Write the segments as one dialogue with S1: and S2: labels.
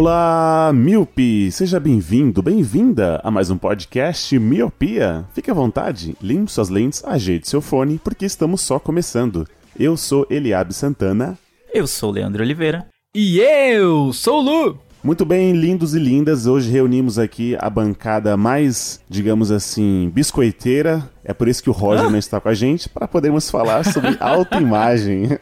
S1: Olá, Miope! Seja bem-vindo, bem-vinda a mais um podcast Miopia. Fique à vontade, limpe suas lentes, ajeite seu fone, porque estamos só começando. Eu sou Eliabe Santana.
S2: Eu sou o Leandro Oliveira.
S3: E eu sou o Lu.
S1: Muito bem, lindos e lindas, hoje reunimos aqui a bancada mais, digamos assim, biscoiteira. É por isso que o Roger não está com a gente, para podermos falar sobre autoimagem.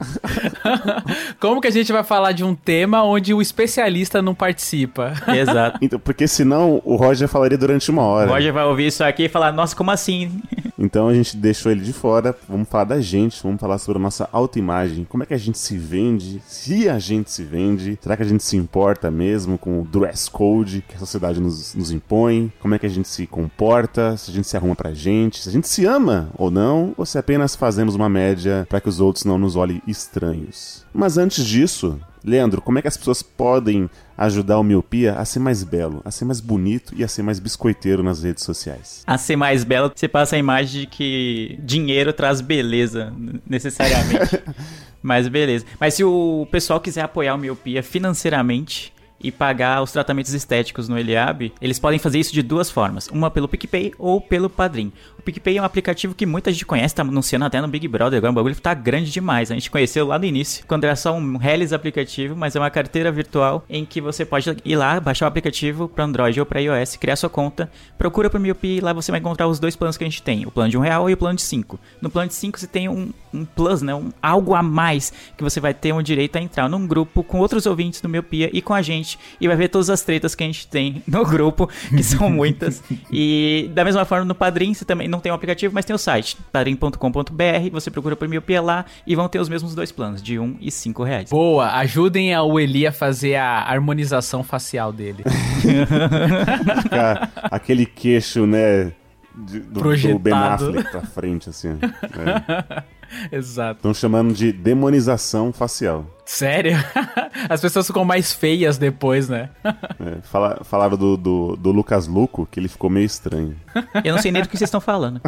S3: Como que a gente vai falar de um tema onde o especialista não participa?
S2: Exato.
S1: Então, porque senão o Roger falaria durante uma
S2: O
S1: hora.
S2: Roger vai ouvir isso aqui e falar, nossa, como assim?
S1: Então a gente deixou ele de fora. Vamos falar da gente, vamos falar sobre a nossa autoimagem. Como é que a gente se vende? Se a gente se vende? Será que a gente se importa mesmo com o dress code que a sociedade nos, nos impõe? Como é que a gente se comporta? Se a gente se arruma pra gente? Se a gente se ama ou não? Ou se apenas fazemos uma média para que os outros não nos olhem estranhos? Mas antes disso, Leandro, como é que as pessoas podem ajudar o miopia a ser mais belo, a ser mais bonito e a ser mais biscoiteiro nas redes sociais?
S2: A ser mais belo, você passa a imagem de que dinheiro traz beleza, necessariamente. Mas beleza. Mas se o pessoal quiser apoiar o Miopia financeiramente e pagar os tratamentos estéticos no Eliabe, eles podem fazer isso de duas formas. Uma pelo PicPay ou pelo Padrim. O PicPay é um aplicativo que muita gente conhece, tá anunciando até no Big Brother, agora o bagulho tá grande demais. A gente conheceu lá no início, quando era só um Hellis aplicativo, mas é uma carteira virtual em que você pode ir lá, baixar o aplicativo para Android ou para iOS, criar sua conta, procura por Miopia e lá você vai encontrar os dois planos que a gente tem, o plano de um real e o plano de cinco. No plano de cinco você tem um, um plus, né, um, algo a mais que você vai ter o direito a entrar num grupo com outros ouvintes do Miopia e com a gente e vai ver todas as tretas que a gente tem no grupo, que são muitas. e da mesma forma no Padrim, você também não tem o aplicativo, mas tem o site, padrim.com.br, você procura por Miopia lá e vão ter os mesmos dois planos, de um e cinco reais.
S3: Boa, ajudem o Eli a fazer a harmonização facial dele.
S1: Ficar aquele queixo, né? de- do, do. Ben Affleck pra frente, assim.
S3: Exato.
S1: Estão chamando de demonização facial.
S3: Sério? As pessoas ficam mais feias depois, né?
S1: É, fala, falaram do, do, do Lucas Luco que ele ficou meio estranho.
S2: Eu não sei nem do que vocês estão falando.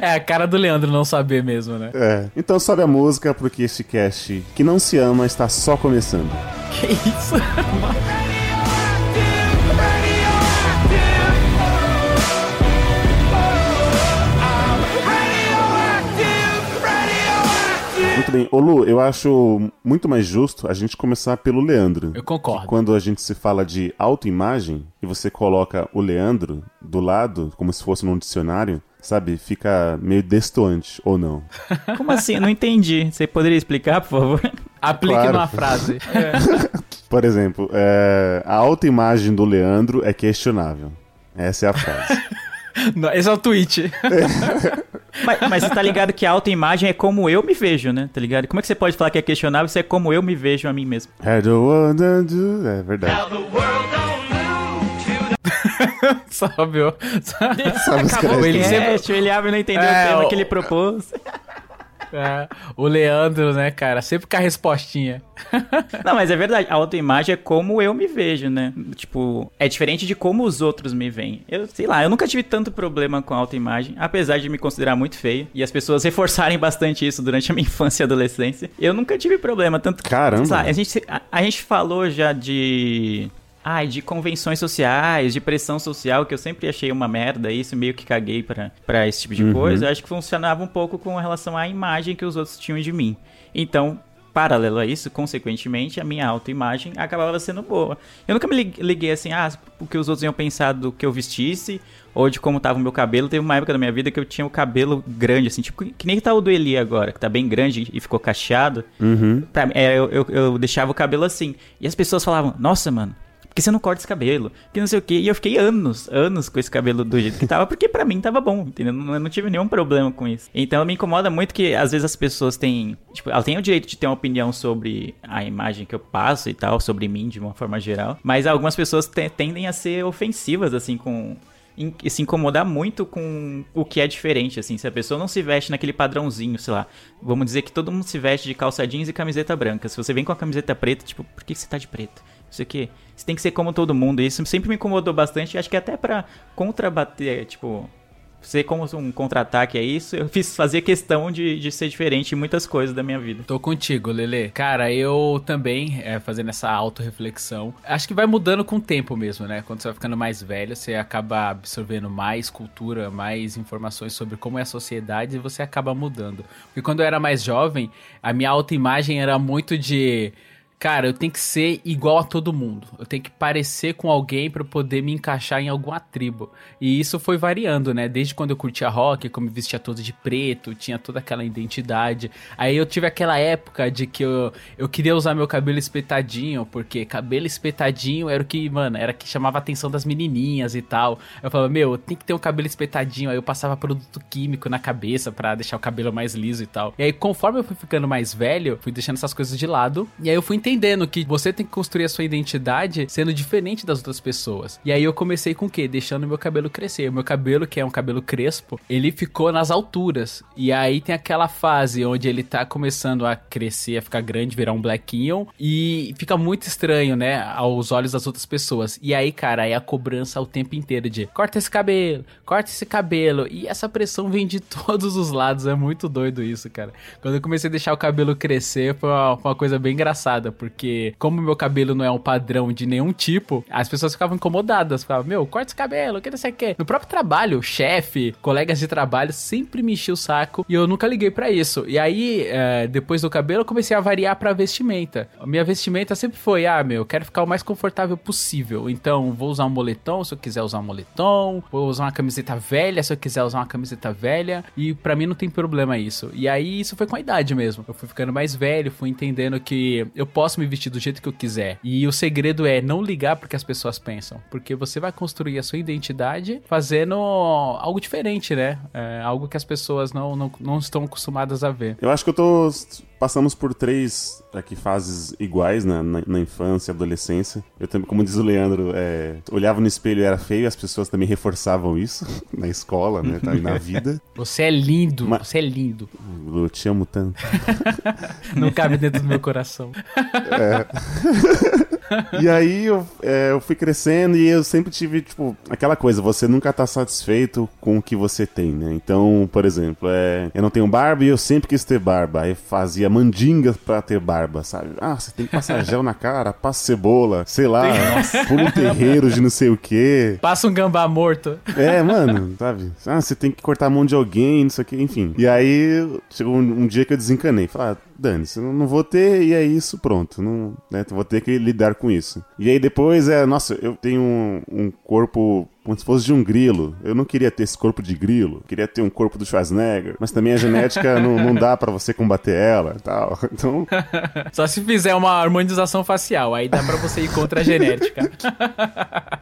S3: É a cara do Leandro não saber mesmo, né?
S1: É. Então sobe a música porque este cast que não se ama está só começando.
S3: Que isso?
S1: Muito bem. Ô Lu, eu acho muito mais justo a gente começar pelo Leandro.
S3: Eu concordo.
S1: Quando a gente se fala de autoimagem e você coloca o Leandro do lado, como se fosse num dicionário, sabe? Fica meio destoante, ou não?
S2: Como assim? Eu não entendi. Você poderia explicar, por favor?
S3: Aplique
S1: Claro.
S3: numa frase.
S1: Por exemplo, é, a autoimagem do Leandro é questionável. Essa é a frase.
S3: Não, Esse é o tweet.
S2: Mas, mas você tá ligado que a autoimagem é como eu me vejo, né? Tá ligado? Como é que você pode falar que é questionável se é como eu me vejo a mim mesmo?
S1: I don't wanna do... É verdade.
S3: Sabe? ó. Acabou,
S1: caras
S3: ele
S1: também.
S3: sempre-
S2: É, o Eliabe não entendeu
S3: É,
S2: o tema
S3: o-
S2: que ele propôs.
S3: É, o Leandro, né, cara? Sempre com a respostinha.
S2: Não, mas é verdade. A autoimagem é como eu me vejo, né? Tipo, é diferente de como os outros me veem. Eu, sei lá, eu nunca tive tanto problema com a autoimagem, apesar de me considerar muito feio. E as pessoas reforçarem bastante isso durante a minha infância e adolescência. Eu nunca tive problema, tanto que...
S1: Caramba.
S2: sei lá, a gente, a, a gente falou já de... Ai, de convenções sociais, de pressão social, que eu sempre achei uma merda, isso meio que caguei pra, pra esse tipo de
S1: Uhum.
S2: coisa. Eu acho que funcionava um pouco com relação à imagem que os outros tinham de mim. Então, paralelo a isso, consequentemente, a minha autoimagem acabava sendo boa. Eu nunca me liguei assim, ah, o que os outros iam pensar do que eu vestisse, ou de como tava o meu cabelo. Teve uma época da minha vida que eu tinha o cabelo grande, assim, tipo, que nem tá o do Eli agora, que tá bem grande e ficou cacheado.
S1: Uhum.
S2: Pra, é, eu, eu, eu deixava o cabelo assim. E as pessoas falavam, nossa, mano, por que você não corta esse cabelo? Que não sei o que. E eu fiquei anos, anos com esse cabelo do jeito que tava, porque para mim tava bom, entendeu? Não, eu não tive nenhum problema com isso. Então me incomoda muito que às vezes as pessoas têm. Tipo, elas têm o direito de ter uma opinião sobre a imagem que eu passo e tal, sobre mim de uma forma geral. Mas algumas pessoas tendem a ser ofensivas, assim, com se incomodar muito com o que é diferente, assim. Se a pessoa não se veste naquele padrãozinho, sei lá. Vamos dizer que todo mundo se veste de calça jeans e camiseta branca. Se você vem com a camiseta preta, tipo, por que você tá de preto? Isso aqui. Você tem que ser como todo mundo. Isso sempre me incomodou bastante. Acho que até pra contrabater, tipo, ser como um contra-ataque é isso, eu fiz fazer questão de, de ser diferente em muitas coisas da minha vida.
S3: Tô contigo, Lele. Cara, eu também, é, fazendo essa autorreflexão, acho que vai mudando com o tempo mesmo, né? Quando você vai ficando mais velho, você acaba absorvendo mais cultura, mais informações sobre como é a sociedade e você acaba mudando. Porque quando eu era mais jovem, a minha autoimagem era muito de cara, eu tenho que ser igual a todo mundo. Eu tenho que parecer com alguém para poder me encaixar em alguma tribo. E isso foi variando, né? Desde quando eu curtia rock, como me vestia todo de preto, tinha toda aquela identidade. Aí eu tive aquela época de que eu, eu queria usar meu cabelo espetadinho, porque cabelo espetadinho era o que, mano, era que chamava a atenção das menininhas e tal. Eu falava, meu, tem que ter um cabelo espetadinho. Aí eu passava produto químico na cabeça para deixar o cabelo mais liso e tal. E aí, conforme eu fui ficando mais velho, fui deixando essas coisas de lado. E aí eu fui entendendo entendendo que você tem que construir a sua identidade sendo diferente das outras pessoas. E aí eu comecei com o quê? Deixando meu cabelo crescer. O meu cabelo, que é um cabelo crespo, ele ficou nas alturas. E aí tem aquela fase onde ele tá começando a crescer, a ficar grande, virar um blackinho. E fica muito estranho, né? Aos olhos das outras pessoas. E aí, cara, aí a cobrança o tempo inteiro de corta esse cabelo, corta esse cabelo. E essa pressão vem de todos os lados. É muito doido isso, cara. Quando eu comecei a deixar o cabelo crescer, foi uma, foi uma coisa bem engraçada porque como meu cabelo não é um padrão de nenhum tipo, as pessoas ficavam incomodadas, ficavam, meu, corta esse cabelo, que não sei o. No próprio trabalho, chefe, colegas de trabalho sempre me enchiam o saco e eu nunca liguei para isso. E aí, é, depois do cabelo, eu comecei a variar pra vestimenta. A minha vestimenta sempre foi, ah, meu, eu quero ficar o mais confortável possível. Então, vou usar um moletom se eu quiser usar um moletom, vou usar uma camiseta velha se eu quiser usar uma camiseta velha. E para mim não tem problema isso. E aí, isso foi com a idade mesmo. Eu fui ficando mais velho, fui entendendo que eu posso me vestir do jeito que eu quiser. E o segredo é não ligar porque as pessoas pensam, porque você vai construir a sua identidade fazendo algo diferente, né? É, algo que as pessoas não, não, não estão acostumadas a ver.
S1: Eu acho que eu tô passamos por três aqui fases iguais né, na, na, infância, adolescência. Eu também, como diz o Leandro, é, olhava no espelho e era feio, as pessoas também reforçavam isso na escola, né, tá, e na vida.
S3: Você é lindo, Mas, você é lindo.
S1: Eu te amo tanto.
S3: Não cabe dentro do meu coração. É.
S1: e aí eu, é, eu fui crescendo e eu sempre tive, tipo, aquela coisa, você nunca tá satisfeito com o que você tem, né? Então, por exemplo, é, eu não tenho barba e eu sempre quis ter barba. Aí fazia mandinga pra ter barba, sabe? Ah, você tem que passar gel na cara, passa cebola, sei lá, pula um terreiro de não sei o quê.
S3: Passa um gambá morto.
S1: É, mano, sabe? Ah, você tem que cortar a mão de alguém, não sei o quê, enfim. E aí chegou um, um dia que eu desencanei. Falei, ah, dane-se, não, não vou ter e é isso, pronto. Não, né, vou ter que lidar com isso. E aí depois é, nossa, eu tenho um, um corpo como se fosse de um grilo. Eu não queria ter esse corpo de grilo, queria ter um corpo do Schwarzenegger, mas também a genética não, não dá para você combater ela e tal. Então.
S3: Só se fizer uma harmonização facial, aí dá para você ir contra a genética.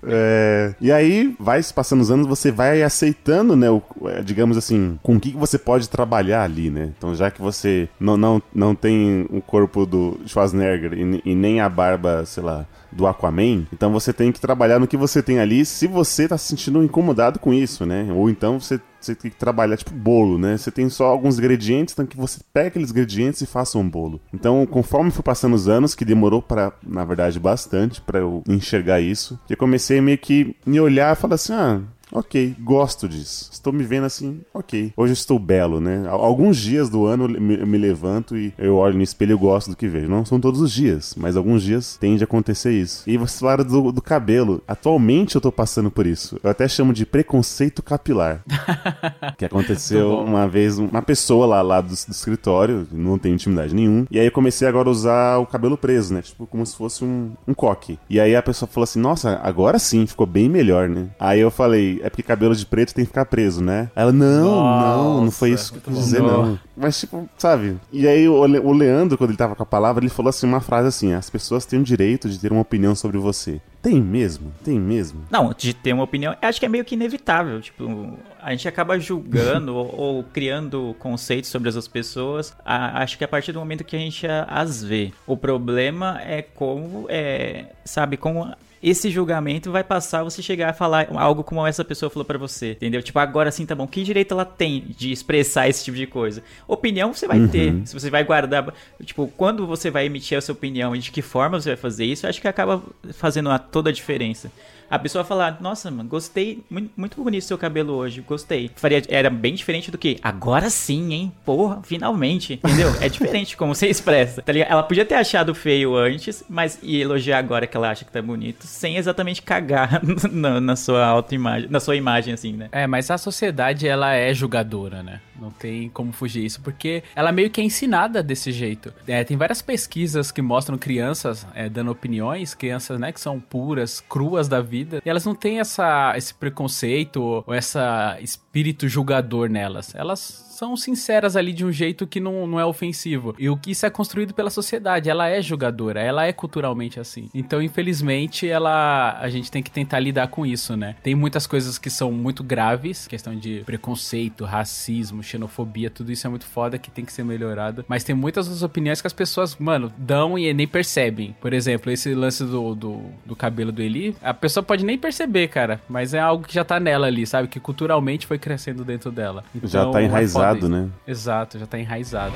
S1: é, e aí, vai se passando os anos, você vai aceitando, né, o, é, digamos assim, com o que você pode trabalhar ali, né? Então, já que você não, não, não tem o corpo do Schwarzenegger e, e nem a barba, sei lá, do Aquaman, então você tem que trabalhar no que você tem ali se você tá se sentindo incomodado com isso, né? Ou então você, você tem que trabalhar tipo bolo, né? Você tem só alguns ingredientes, então que você pega aqueles ingredientes e faça um bolo. Então, conforme fui passando os anos, que demorou para, na verdade, bastante para eu enxergar isso, eu comecei meio que me olhar e falar assim: "Ah, ok, gosto disso. Estou me vendo assim, ok. Hoje estou belo, né? Al- Alguns dias do ano eu me, levanto e eu olho no espelho e gosto do que vejo. Não são todos os dias, mas alguns dias tende a acontecer isso. E você fala do, do cabelo. Atualmente eu tô passando por isso. Eu até chamo de preconceito capilar. que aconteceu uma vez, uma pessoa lá, lá do, do escritório, não tem intimidade nenhum. E aí eu comecei agora a usar o cabelo preso, né? Tipo, como se fosse um, um coque. E aí a pessoa falou assim: Nossa, agora sim, ficou bem melhor, né? Aí eu falei: É porque cabelo de preto tem que ficar preso, né? Ela, não, não, não foi
S3: Nossa,
S1: isso que eu quis dizer,
S3: bom.
S1: não. Mas, tipo, sabe? E aí o, Le- o Leandro, quando ele tava com a palavra, ele falou assim uma frase assim: As pessoas têm o direito de ter uma opinião sobre você. Tem mesmo? Tem mesmo?
S2: Não, de ter uma opinião, acho que é meio que inevitável. Tipo, a gente acaba julgando ou, ou criando conceitos sobre essas pessoas. a- acho que a partir do momento que a gente as vê. O problema é como, é, sabe, como esse julgamento vai passar você chegar a falar algo como essa pessoa falou pra você, entendeu? Tipo, agora sim tá bom. Que direito ela tem de expressar esse tipo de coisa? Opinião você vai ter. Se você vai guardar, tipo, quando você vai emitir a sua opinião e de que forma você vai fazer isso, acho que acaba fazendo a- toda a diferença. A pessoa falar, nossa, mano, gostei, muito, bonito seu cabelo hoje, gostei. Faria, era bem diferente do que, agora sim, hein? Porra, finalmente, entendeu? É diferente como você expressa, tá ligado? Ela podia ter achado feio antes, mas e elogiar agora que ela acha que tá bonito, sem exatamente cagar na, na sua autoimagem, na sua imagem, assim, né?
S3: É, mas a sociedade, ela é julgadora, né? Não tem como fugir isso, porque ela meio que é ensinada desse jeito. É, tem várias pesquisas que mostram crianças é, dando opiniões, crianças, né, que são puras, cruas da vida, e elas não têm essa, esse preconceito ou essa espírito julgador nelas. Elas são sinceras ali de um jeito que não, não é ofensivo. E o que isso é construído pela sociedade, ela é julgadora, ela é culturalmente assim. Então, infelizmente, ela a gente tem que tentar lidar com isso, né? Tem muitas coisas que são muito graves, questão de preconceito, racismo, xenofobia, tudo isso é muito foda que tem que ser melhorado. Mas tem muitas outras opiniões que as pessoas, mano, dão e nem percebem. Por exemplo, esse lance do, do, do cabelo do Eli, a pessoa pode nem perceber, cara, mas é algo que já tá nela ali, sabe? Que culturalmente foi crescendo dentro dela.
S1: Já
S3: Então,
S1: tá
S3: é
S1: enraizado, né?
S3: Exato, já tá enraizado.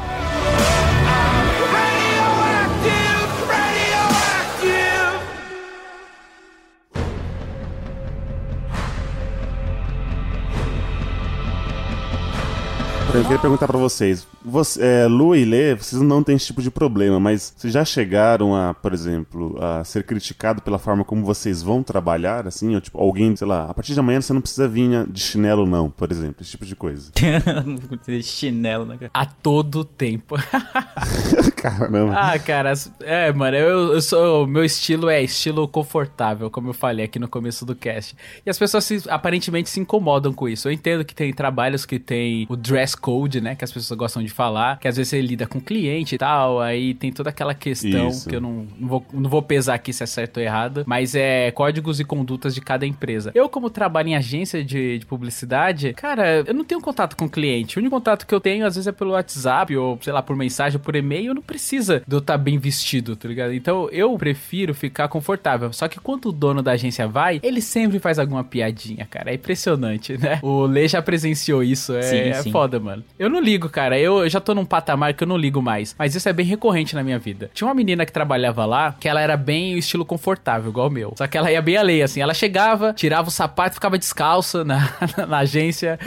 S1: Eu queria perguntar pra vocês, você, é, Lu e Lê, vocês não têm esse tipo de problema, mas vocês já chegaram a, por exemplo, a ser criticado pela forma como vocês vão trabalhar, assim? Ou tipo, alguém, sei lá, a partir de amanhã você não precisa vir de chinelo não, por exemplo, esse tipo de coisa.
S2: Chinelo, né, cara?
S3: A todo tempo.
S1: Caramba.
S3: ah, cara, é, mano, eu, eu sou. Meu estilo é estilo confortável, como eu falei aqui no começo do cast. E as pessoas se- aparentemente se incomodam com isso. Eu entendo que tem trabalhos que tem o dress code, né? Que as pessoas gostam de falar, que às vezes você lida com cliente e tal, aí tem toda aquela questão
S1: Isso.
S3: que eu não, não, vou, não vou pesar aqui se é certo ou errado, mas é códigos e condutas de cada empresa. Eu, como trabalho em agência de, de publicidade, cara, eu não tenho contato com cliente. O único contato que eu tenho, às vezes, é pelo WhatsApp, ou sei lá, por mensagem, ou por e-mail, não precisa de eu estar bem vestido, tá ligado? Então eu prefiro ficar confortável. Só que quando o dono da agência vai, ele sempre faz alguma piadinha, cara. É impressionante, né? O Lê já presenciou isso. É,
S2: Sim,
S3: é
S2: sim.
S3: foda, mano. Eu não ligo, cara. Eu já tô num patamar que eu não ligo mais. Mas isso é bem recorrente na minha vida. Tinha uma menina que trabalhava lá, que ela era bem o estilo confortável, igual o meu. Só que ela ia bem além, assim. Ela chegava, tirava o sapato, ficava descalça na, na agência,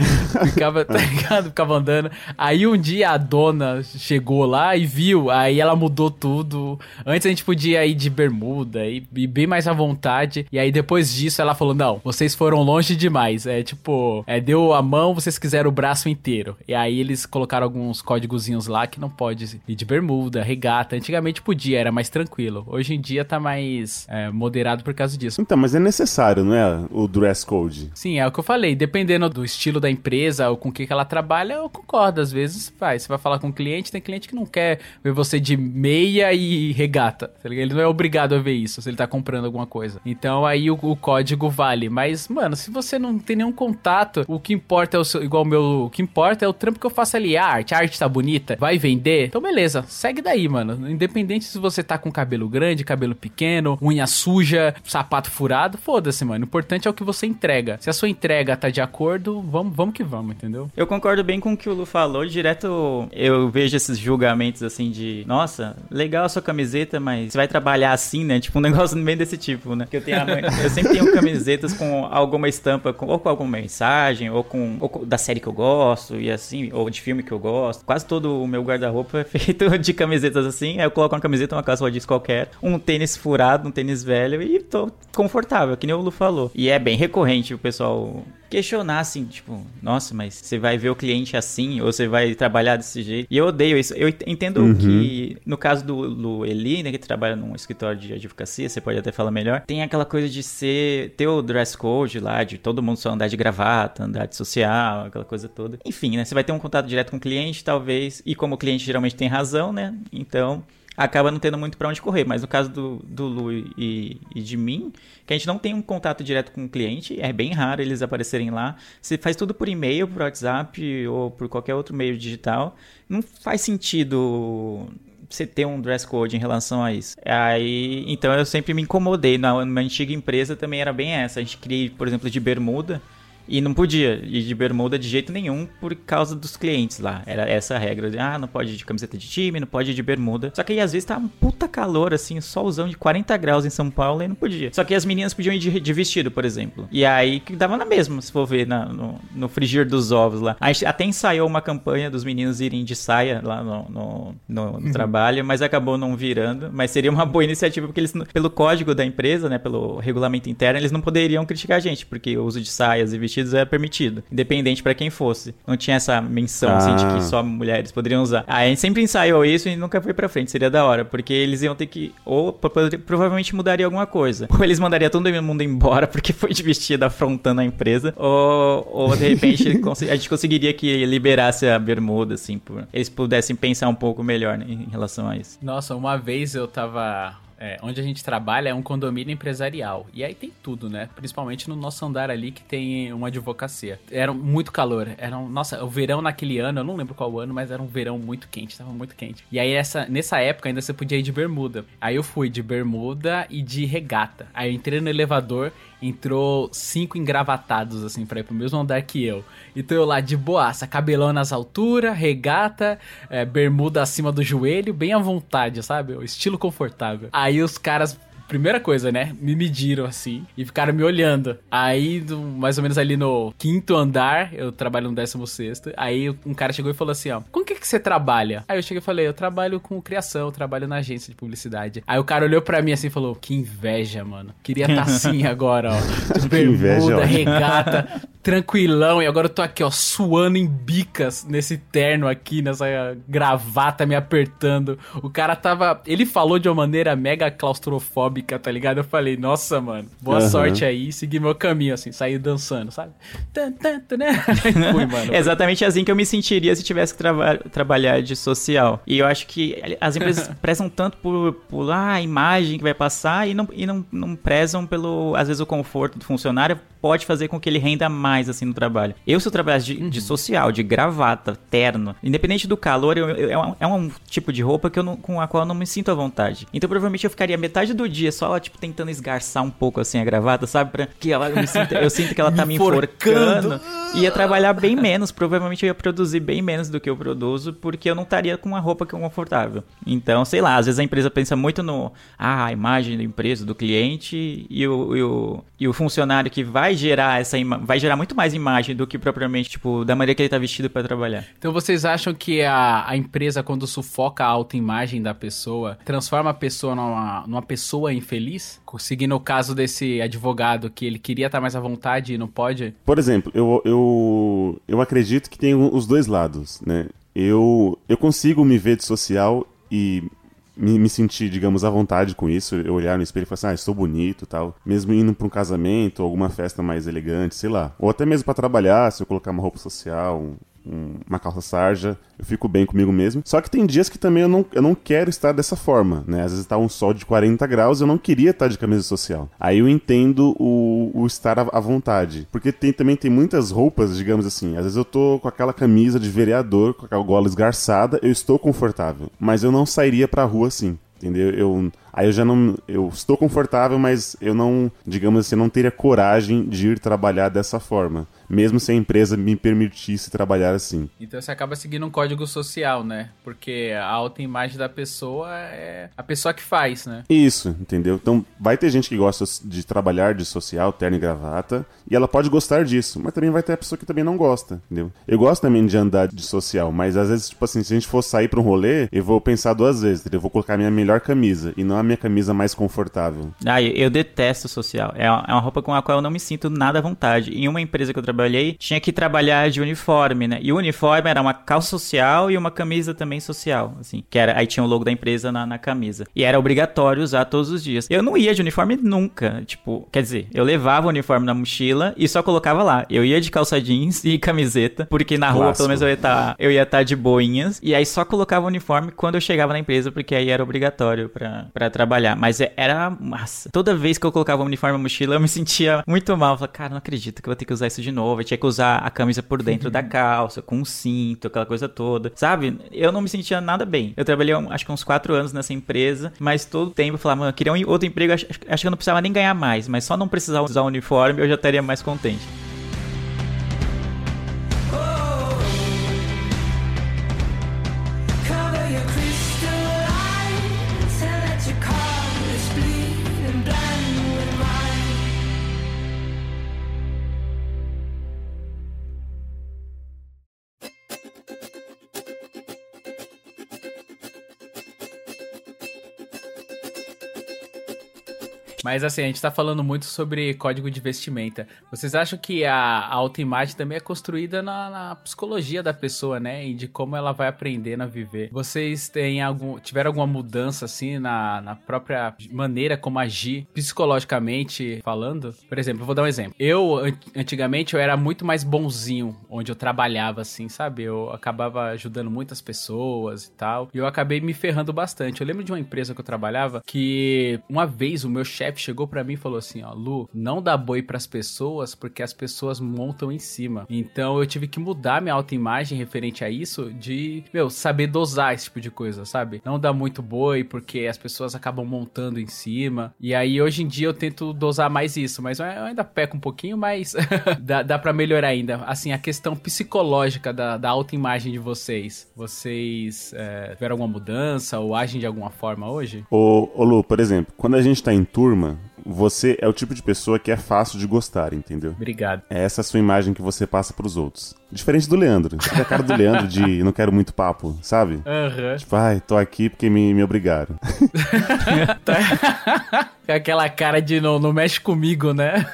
S3: ficava, tá ligado? Ficava andando. Aí um dia a dona chegou lá e viu, aí ela mudou tudo. Antes a gente podia ir de bermuda e, e bem mais à vontade. E aí depois disso ela falou: Não, vocês foram longe demais. É tipo, é, deu a mão, vocês quiseram o braço inteiro. E aí eles colocaram alguns códigozinhos lá que não pode ir de bermuda, regata. Antigamente podia, era mais tranquilo. Hoje em dia tá mais é, moderado por causa disso.
S1: Então, mas é necessário, não é? O dress code.
S3: Sim, é o que eu falei. Dependendo do estilo da empresa ou com o que, que ela trabalha, eu concordo. Às vezes, vai. Você vai falar com um cliente, tem cliente que não quer ver você de meia e regata. tá? Ele não é obrigado a ver isso se ele tá comprando alguma coisa. Então aí o, o código vale. Mas, mano, se você não tem nenhum contato, o que importa é o seu. Igual o meu. O que importa é o trampo que eu faço ali. A arte. A arte tá bonita, vai vender, então beleza, segue daí, mano. Independente se você tá com cabelo grande, cabelo pequeno, unha suja, sapato furado, foda-se, mano. O importante é o que você entrega. Se a sua entrega tá de acordo, vamos, vamos que vamos, entendeu?
S2: Eu concordo bem com o que o Lu falou. Direto eu vejo esses julgamentos assim de, nossa, legal a sua camiseta, mas você vai trabalhar assim, né? Tipo um negócio bem desse tipo, né? Que eu tenho eu sempre tenho camisetas com alguma estampa, com- ou com alguma mensagem, ou com, ou com- da série que eu gosto e assim, ou de filme que eu gosto. Quase todo o meu guarda-roupa é feito de camisetas assim. Aí eu coloco uma camiseta, uma calça jeans qualquer, um tênis furado, um tênis velho e tô confortável, que nem o Lu falou. E é bem recorrente o pessoal questionar assim, tipo, nossa, mas você vai ver o cliente assim, ou você vai trabalhar desse jeito. E eu odeio isso. Eu entendo que, no caso do, do Eli, né, que trabalha num escritório de advocacia, você pode até falar melhor, tem aquela coisa de ser, ter o dress code lá, de todo mundo só andar de gravata, andar de social, aquela coisa toda. Enfim, né, você vai ter um contato direto com o cliente, talvez, e como o cliente geralmente tem razão, né, então acaba não tendo muito pra onde correr. Mas no caso do, do Lu e, e de mim, que a gente não tem um contato direto com o cliente, é bem raro eles aparecerem lá. Você faz tudo por e-mail, por WhatsApp ou por qualquer outro meio digital. Não faz sentido você ter um dress code em relação a isso. Aí, então eu sempre me incomodei. Na, minha antiga empresa também era bem essa. A gente ir, por exemplo, de bermuda. E não podia ir de bermuda de jeito nenhum por causa dos clientes lá. Era essa a regra. De, ah, não pode ir de camiseta de time, não pode ir de bermuda. Só que aí às vezes tá um puta calor, assim, solzão de 40 graus em São Paulo e não podia. Só que as meninas podiam ir de, de vestido, por exemplo. E aí que dava na mesma, se for ver na- no, no frigir dos ovos lá. A gente até ensaiou uma campanha dos meninos irem de saia lá no, no, no- no trabalho, mas acabou não virando. Mas seria uma boa iniciativa, porque eles, pelo código da empresa, né, pelo regulamento interno, eles não poderiam criticar a gente, porque o uso de saias e vestidos era permitido, independente pra quem fosse. Não tinha essa menção, assim, de
S1: Ah.
S2: que só mulheres poderiam usar. Aí a gente sempre ensaiou isso e nunca foi pra frente, seria da hora, porque eles iam ter que, ou pro- provavelmente mudaria alguma coisa, ou eles mandariam todo mundo embora porque foi de vestido afrontando a empresa, ou, ou de repente a gente conseguiria que liberasse a bermuda, assim, por eles pudessem pensar um pouco melhor né, em relação a isso.
S3: Nossa, uma vez eu tava. É, onde a gente trabalha é um condomínio empresarial. E aí tem tudo, né? Principalmente no nosso andar ali que tem uma advocacia. Era muito calor. Era um, nossa, o verão naquele ano, eu não lembro qual ano, mas era um verão muito quente, tava muito quente. E aí essa, nessa época ainda você podia ir de bermuda. Aí eu fui de bermuda e de regata. Aí eu entrei no elevador, entrou cinco engravatados, assim, pra ir pro mesmo andar que eu. Então eu lá de boaça, cabelão nas alturas, regata, é, bermuda acima do joelho, bem à vontade, sabe? O estilo confortável. Aí os caras. Primeira coisa, né? Me mediram assim e ficaram me olhando. Aí, mais ou menos ali no quinto andar, eu trabalho no décimo sexto. Aí um cara chegou e falou assim: ó, com o que, que você trabalha? Aí eu cheguei e falei: eu trabalho com criação, eu trabalho na agência de publicidade. Aí o cara olhou pra mim assim e falou: que inveja, mano. Queria estar assim agora, ó. De
S1: Que inveja,
S3: bermuda,
S1: ó.
S3: regata, tranquilão. E agora eu tô aqui, ó, suando em bicas nesse terno aqui, nessa gravata me apertando. O cara tava. Ele falou de uma maneira mega claustrofóbica, tá ligado? Eu falei, nossa, mano, boa
S1: Aham.
S3: sorte aí. Segui meu caminho, assim, saí dançando, sabe? Né? Fui, mano.
S2: Exatamente assim que eu me sentiria se tivesse que traba- trabalhar de social. E eu acho que as empresas prezam tanto por, por ah, a imagem que vai passar e, não, e não, não prezam pelo, às vezes, o conforto do funcionário pode fazer com que ele renda mais assim no trabalho. Eu, se eu trabalhasse de, de social, de gravata, terno, independente do calor, eu- eu- é, um, é um tipo de roupa que eu não- com a qual eu não me sinto à vontade. Então, provavelmente, eu ficaria metade do dia só, tipo, tentando esgarçar um pouco assim a gravata, sabe? Pra que ela, eu, me sinta- eu sinto que ela tá me
S3: Enforcando.
S2: enforcando ia trabalhar bem menos, provavelmente eu ia produzir bem menos do que eu produzo, porque eu não estaria com uma roupa que é confortável. Então, sei lá, às vezes a empresa pensa muito no ah, a imagem da empresa, do cliente, e o, e o, e o funcionário que vai gerar essa vai gerar muito mais imagem do que propriamente, tipo, da maneira que ele tá vestido para trabalhar.
S3: Então vocês acham que a, a empresa, quando sufoca a autoimagem da pessoa, transforma a pessoa numa, numa pessoa infeliz? Seguindo o caso desse advogado que ele queria estar mais à vontade e não pode?
S1: Por exemplo, eu, eu, eu acredito que tem os dois lados, né? Eu, eu consigo me ver de social e me, me sentir, digamos, à vontade com isso. Eu olhar no espelho e falar assim, ah, estou bonito tal. Mesmo indo pra um casamento, alguma festa mais elegante, sei lá. Ou até mesmo pra trabalhar, se eu colocar uma roupa social, um- um- uma calça sarja, eu fico bem comigo mesmo. Só que tem dias que também eu não, eu não quero estar dessa forma, né? Às vezes tá um sol de 40 graus, eu não queria estar de camisa social. Aí eu entendo o, o estar à, à vontade. Porque tem, também tem muitas roupas, digamos assim. Às vezes eu tô com aquela camisa de vereador, com aquela gola esgarçada, eu estou confortável. Mas eu não sairia pra rua assim. Entendeu? Eu, aí eu já não. Eu estou confortável, mas eu não, digamos assim, não teria coragem de ir trabalhar dessa forma. Mesmo se a empresa me permitisse trabalhar assim.
S3: Então você acaba seguindo um código social, né? Porque a autoimagem da pessoa é a pessoa que faz, né?
S1: Isso, entendeu? Então vai ter gente que gosta de trabalhar de social, terno e gravata, e ela pode gostar disso, mas também vai ter a pessoa que também não gosta, entendeu? Eu gosto também de andar de social, mas às vezes, tipo assim, se a gente for sair pra um rolê, eu vou pensar duas vezes, entendeu? Eu vou colocar a minha melhor camisa e não a minha camisa mais confortável.
S2: Ah, eu detesto social. É uma é uma roupa com a qual eu não me sinto nada à vontade. Em uma empresa que eu trabalhei, tinha que trabalhar de uniforme, né? E o uniforme era uma calça social e uma camisa também social, assim. Que era, aí tinha o logo da empresa na, na camisa. E era obrigatório usar todos os dias. Eu não ia de uniforme nunca. Tipo, quer dizer, eu levava o uniforme na mochila e só colocava lá. Eu ia de calça jeans e camiseta, porque na rua, pelo menos, eu ia estar eu ia estar de boinhas. E aí só colocava o uniforme quando eu chegava na empresa, porque aí era obrigatório pra trabalhar. Mas é- era massa. Toda vez que eu colocava o uniforme na mochila, eu me sentia muito mal. Eu falava, cara, não acredito que eu vou ter que usar isso de novo. Eu tinha que usar a camisa por dentro da calça, com um cinto, aquela coisa toda. Sabe? Eu não me sentia nada bem. Eu trabalhei, acho que uns quatro anos nessa empresa, mas todo tempo eu falava, mano, eu queria um outro emprego, acho, acho que eu não precisava nem ganhar mais, mas só não precisar usar o uniforme eu já estaria mais contente.
S3: Mas assim, a gente tá falando muito sobre código de vestimenta. Vocês acham que a, autoimagem também é construída na, na psicologia da pessoa, né? E de como ela vai aprendendo a viver. Vocês têm algum, tiveram alguma mudança, assim, na, na própria maneira como agir psicologicamente falando? Por exemplo, eu vou dar um exemplo. Eu, an- antigamente, eu era muito mais bonzinho onde eu trabalhava, assim, sabe? Eu acabava ajudando muitas pessoas e tal. E eu acabei me ferrando bastante. Eu lembro de uma empresa que eu trabalhava que uma vez o meu chefe chegou pra mim e falou assim, ó, Lu, não dá boi pras pessoas porque as pessoas montam em cima. Então eu tive que mudar minha autoimagem referente a isso de, meu, saber dosar esse tipo de coisa, sabe? Não dá muito boi porque as pessoas acabam montando em cima. E aí hoje em dia eu tento dosar mais isso, mas eu ainda peco um pouquinho, mas dá, dá para melhorar ainda. Assim, a questão psicológica da, da autoimagem de vocês. Vocês é, tiveram alguma mudança ou agem de alguma forma hoje?
S1: Ô, ô Lu, por exemplo, quando a gente tá em turma, você é o tipo de pessoa que é fácil de gostar, entendeu?
S3: Obrigado.
S1: É essa a sua imagem que você passa pros outros. Diferente do Leandro. Tem a cara do Leandro de não quero muito papo, sabe?
S3: Aham.
S1: Tipo, ai, tô aqui porque me, me obrigaram.
S3: Com aquela cara de não, não mexe comigo, né?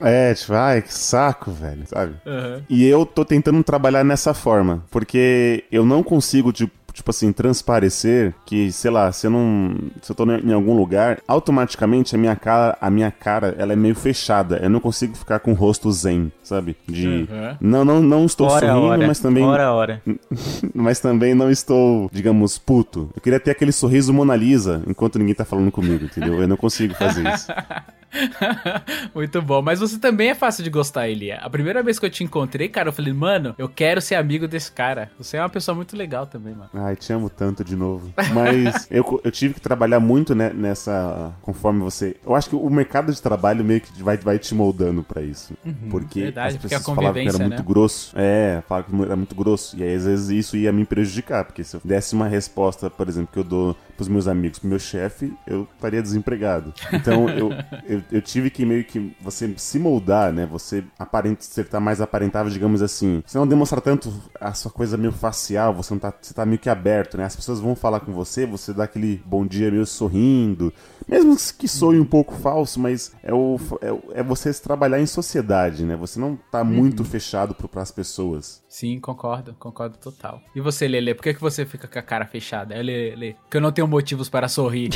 S1: É, tipo, ai, que saco, velho, sabe?
S3: Aham.
S1: E eu tô tentando trabalhar nessa forma, porque eu não consigo, tipo, tipo assim, transparecer que, sei lá, se eu não. Se eu tô em algum lugar, automaticamente a minha cara, a minha cara, ela é meio fechada. Eu não consigo ficar com o rosto zen, sabe? De.
S3: Uhum.
S1: Não, não, não estou sorrindo,
S2: hora.
S1: mas também.
S2: Hora a hora.
S1: Mas também não estou, digamos, puto. Eu queria ter aquele sorriso Mona Lisa enquanto ninguém tá falando comigo, entendeu? Eu não consigo fazer isso.
S3: Muito bom. Mas você também é fácil de gostar, Elia. A primeira vez que eu te encontrei, cara, eu falei, mano, eu quero ser amigo desse cara. Você é uma pessoa muito legal também, mano.
S1: Ai, te amo tanto de novo. Mas eu, eu tive que trabalhar muito né, nessa. Conforme você. Eu acho que o mercado de trabalho meio que vai, vai te moldando pra isso. porque
S3: verdade,
S1: as
S3: porque a
S1: pessoas falavam que era
S3: convivência,
S1: muito
S3: né?
S1: grosso. É, falavam que era muito grosso. E aí, às vezes, isso ia me prejudicar. Porque se eu desse uma resposta, por exemplo, que eu dou pros meus amigos, pro meu chefe, eu estaria desempregado. Então, eu, eu, eu tive que meio que você se moldar, né? Você aparente, você tá mais aparentável, digamos assim. Você não demonstrar tanto a sua coisa meio facial, você não tá, você tá meio que aberto, né? As pessoas vão falar com você, você dá aquele bom dia meio sorrindo. Mesmo que soe um pouco falso, mas é, o, é, é você se trabalhar em sociedade, né? Você não tá muito fechado pro, pras pessoas.
S3: Sim, concordo, concordo total. E você, Lele, por que, que você fica com a cara fechada? É, Lele, que eu não tenho motivos para sorrir.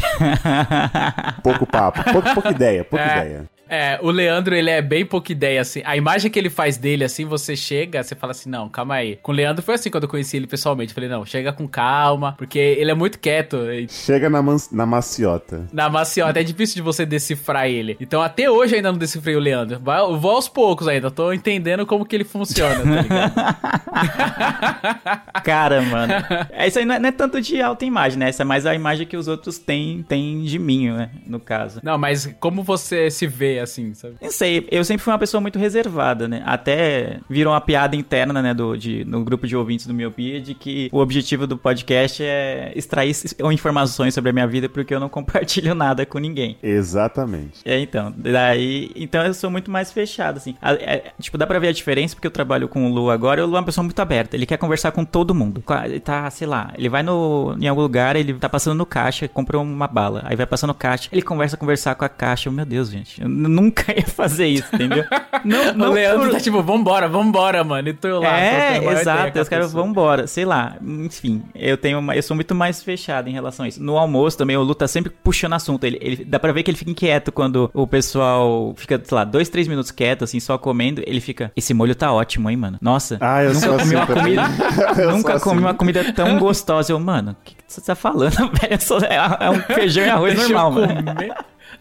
S1: Pouco papo, pouco, pouca ideia, pouca
S3: É.
S1: ideia.
S3: É, o Leandro, ele é bem pouca ideia, assim. A imagem que ele faz dele, assim, você chega, você fala assim, não, calma aí. Com o Leandro foi assim quando eu conheci ele pessoalmente. Eu falei, não, chega com calma, porque ele é muito quieto.
S1: Chega na, man- na maciota.
S3: Na maciota é difícil de você decifrar ele. Então até hoje eu ainda não decifrei o Leandro. Vai- Eu vou aos poucos ainda, tô entendendo como que ele funciona, tá ligado?
S2: Cara, mano. É, Isso aí não é, não é tanto de autoimagem, né? Essa é mais a imagem que os outros têm, têm de mim, né? No caso.
S3: não, mas como você se vê, assim, sabe?
S2: Não sei, eu sempre fui uma pessoa muito reservada, né? Até virou uma piada interna, né, do, de, no grupo de ouvintes do Miopia, de que o objetivo do podcast é extrair informações sobre a minha vida, porque eu não compartilho nada com ninguém.
S1: Exatamente.
S2: É, então, daí, então eu sou muito mais fechado, assim. A- é, tipo, dá pra ver a diferença, porque eu trabalho com o Lu agora, e o Lu é uma pessoa muito aberta, ele quer conversar com todo mundo. A- Ele tá, sei lá, ele vai no, em algum lugar, ele tá passando no caixa, comprou uma bala, aí vai passando no caixa, ele conversa, conversar com a caixa, eu, meu Deus, gente, eu nunca ia fazer isso, entendeu? Não,
S3: o Leandro
S2: por-
S3: tá tipo, vambora, vambora, mano. E tô eu lá.
S2: é, exato. Os caras embora. Sei lá. Enfim, eu tenho uma, eu sou muito mais fechado em relação a isso. No almoço também, o Lu tá sempre puxando assunto. Ele, ele- dá pra ver que ele fica inquieto quando o pessoal fica, sei lá, dois, três minutos quieto, assim, só comendo. Ele fica, esse molho tá ótimo, hein, mano? Nossa.
S1: Ah, eu
S2: nunca
S1: sou
S2: comi
S1: assim
S2: uma comida.
S1: Eu
S2: nunca comi
S1: assim.
S2: uma comida tão gostosa. Eu, mano, o que, que você tá falando, velho? É, é um feijão e arroz
S3: Deixa eu
S2: normal, mano
S3: comer.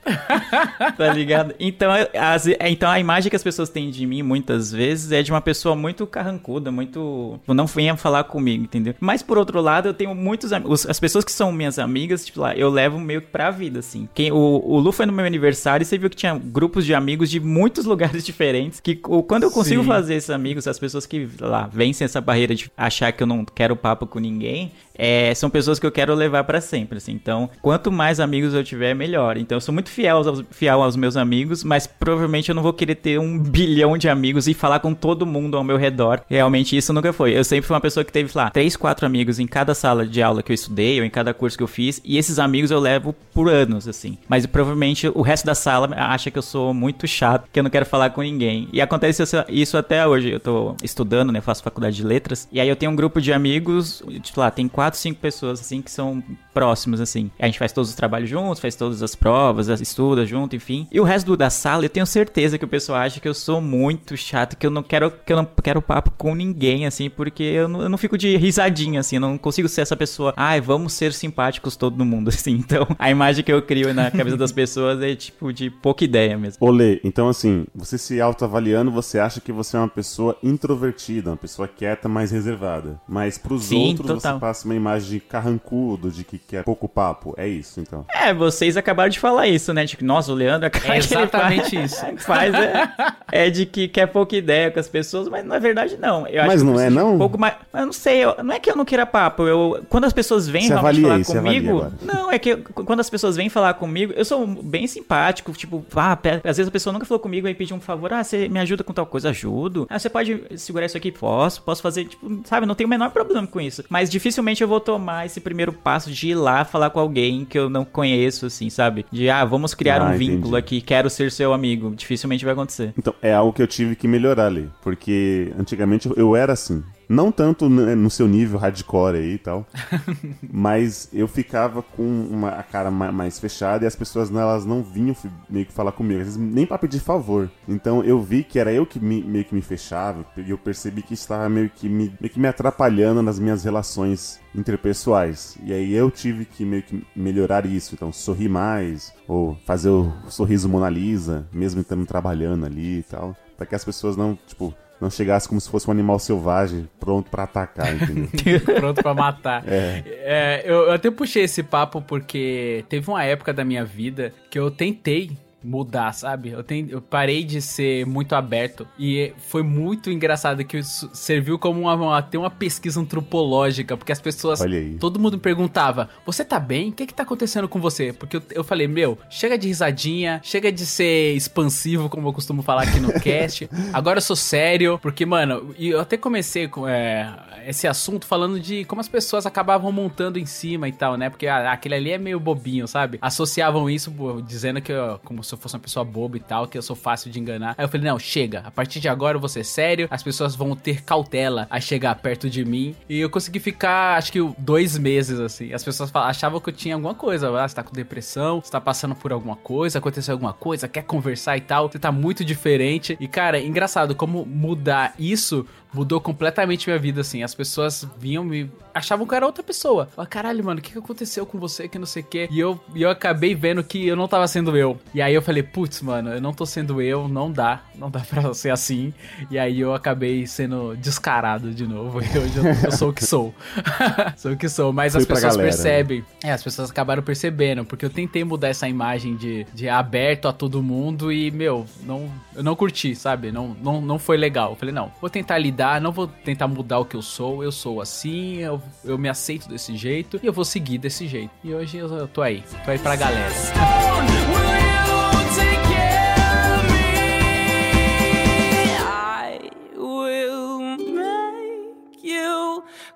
S2: tá ligado? Então, as, é, então a imagem que as pessoas têm de mim muitas vezes é de uma pessoa muito carrancuda, muito. tipo, Não venha falar comigo, entendeu? Mas por outro lado, eu tenho muitos amigos. As pessoas que são minhas amigas, tipo lá, eu levo meio que pra vida, assim. Quem, o, o Lu foi no meu aniversário e você viu que tinha grupos de amigos de muitos lugares diferentes. Que quando eu consigo
S3: Sim.
S2: fazer esses amigos, as pessoas que lá vencem essa barreira de achar que eu não quero papo com ninguém, é, são pessoas que eu quero levar pra sempre, assim. Então, quanto mais amigos eu tiver, melhor. Então, eu sou muito fiel aos, fiel aos meus amigos, mas provavelmente eu não vou querer ter um bilhão de amigos e falar com todo mundo ao meu redor. Realmente, isso nunca foi. Eu sempre fui uma pessoa que teve, lá, três, quatro amigos em cada sala de aula que eu estudei ou em cada curso que eu fiz, e esses amigos eu levo por anos, assim. Mas provavelmente o resto da sala acha que eu sou muito chato, que eu não quero falar com ninguém. E acontece isso- até hoje. Eu tô estudando, né? Faço faculdade de letras. E aí eu tenho um grupo de amigos, tipo lá, tem quatro, cinco pessoas, assim, que são próximos, assim. A gente faz todos os trabalhos juntos, faz todas as provas, as- estuda junto, enfim. E o resto do- da sala, eu tenho certeza que o pessoal acha que eu sou muito chato, que eu não quero, que eu não quero papo com ninguém, assim, porque eu não, eu não fico de risadinha, assim, eu não consigo ser essa pessoa, ai, vamos ser simpáticos todo mundo, assim. Então, a imagem que eu crio na cabeça das pessoas é, tipo, de pouca ideia mesmo.
S1: Olê, então assim, você se autoavaliando, você acha que você é uma pessoa introvertida, uma pessoa quieta, mais reservada. Mas pros
S2: Sim,
S1: outros
S2: total.
S1: você passa uma imagem de carrancudo, de que quer pouco papo. É isso, então.
S2: É, vocês acabaram de falar isso, né? Tipo, nossa, o Leandro, a cara
S3: É
S2: que
S3: exatamente
S2: faz,
S3: isso.
S2: faz é, é de que quer pouca ideia com as pessoas, mas na verdade não. Eu
S1: Mas
S2: acho que
S1: não é,
S2: de
S1: não?
S2: Um pouco mais, mas eu não sei, eu- não é que eu não queira papo, eu, quando as pessoas vêm
S1: Você
S2: realmente
S1: avalia
S2: falar
S1: isso, você avalia
S2: comigo,
S1: agora.
S2: não, é que eu- quando as pessoas vêm falar comigo, eu sou bem simpático, tipo, ah, às vezes a pessoa nunca falou comigo e pediu um favor, ah, você me ajuda com tal coisa, ajudo. Ah, você pode segurar isso aqui? Posso, posso fazer, tipo, sabe, não tenho o menor problema com isso. Mas dificilmente eu vou tomar esse primeiro passo de ir lá falar com alguém que eu não conheço, assim, sabe? De, ah, vamos criar
S1: Ah,
S2: um
S1: entendi.
S2: vínculo aqui, quero ser seu amigo. Dificilmente vai acontecer.
S1: Então, é algo que eu tive que melhorar ali. Porque antigamente eu- eu era assim. Não tanto no seu nível hardcore aí e tal. mas eu ficava com uma, a cara ma- mais fechada e as pessoas elas não vinham meio que falar comigo. Às vezes nem pra pedir favor. Então eu vi que era eu que me- meio que me fechava. E eu percebi que estava meio que me, meio que me atrapalhando nas minhas relações interpessoais. E aí eu tive que meio que melhorar isso. Então sorrir mais. Ou fazer o sorriso Mona Lisa. Mesmo estando trabalhando ali e tal. Pra que as pessoas não, tipo, não chegassem como se fosse um animal selvagem pronto pra atacar, entendeu?
S3: Pronto pra matar.
S1: É.
S3: É, eu, eu até puxei esse papo porque teve uma época da minha vida que eu tentei mudar, sabe? Eu, ten- eu parei de ser muito aberto e foi muito engraçado que isso serviu como uma, uma- até uma pesquisa antropológica, porque as pessoas,
S1: Olha aí.
S3: todo mundo me perguntava, você tá bem? O que que tá acontecendo com você? Porque eu, eu falei, meu, chega de risadinha, chega de ser expansivo, como eu costumo falar aqui no cast, agora eu sou sério, porque, mano, e eu até comecei com é, esse assunto falando de como as pessoas acabavam montando em cima e tal, né? Porque ah, aquele ali é meio bobinho, sabe? Associavam isso dizendo que eu, como sou se eu fosse uma pessoa boba e tal, que eu sou fácil de enganar. Aí eu falei, não, chega, a partir de agora eu vou ser sério, as pessoas vão ter cautela a chegar perto de mim. E eu consegui ficar, acho que dois meses, assim. As pessoas achavam que eu tinha alguma coisa, ah, você tá com depressão, você tá passando por alguma coisa, aconteceu alguma coisa, quer conversar e tal, você tá muito diferente. E, cara, engraçado como mudar isso mudou completamente minha vida, assim. As pessoas vinham me. Achavam que eu era outra pessoa. Falavam, caralho, mano, o que, que aconteceu com você que não sei o quê? E eu, e eu acabei vendo que eu não tava sendo eu. E aí eu falei, putz, mano, eu não tô sendo eu, não dá. Não dá pra ser assim. E aí eu acabei sendo descarado de novo. E hoje eu, eu sou o que sou. sou o que sou. Mas
S1: Foi
S3: as pessoas
S1: galera, né?
S3: percebem. É, as pessoas acabaram percebendo. Porque eu tentei mudar essa imagem de, de aberto a todo mundo e, meu, não, eu não curti, sabe? Não, não, não foi legal. Eu falei, não, vou tentar lidar, não vou tentar mudar o que eu sou. Eu sou assim, eu, eu me aceito desse jeito e eu vou seguir desse jeito. E hoje eu, tô aí. Tô aí pra galera.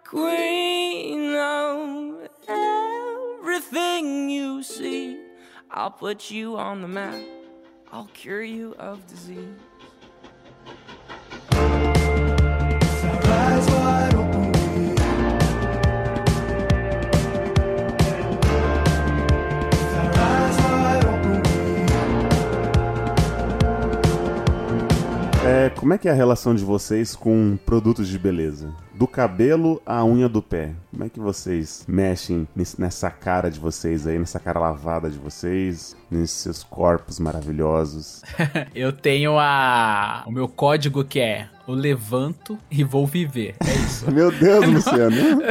S4: Queen of everything you see. I'll put you on the map. I'll cure you of disease.
S1: É, como é que é a relação de vocês com produtos de beleza? Do cabelo à unha do pé. Como é que vocês mexem nessa cara de vocês aí, nessa cara lavada de vocês, nesses seus corpos maravilhosos?
S3: Eu tenho a o meu código que é eu levanto e vou viver. É isso.
S1: Meu Deus, Luciano.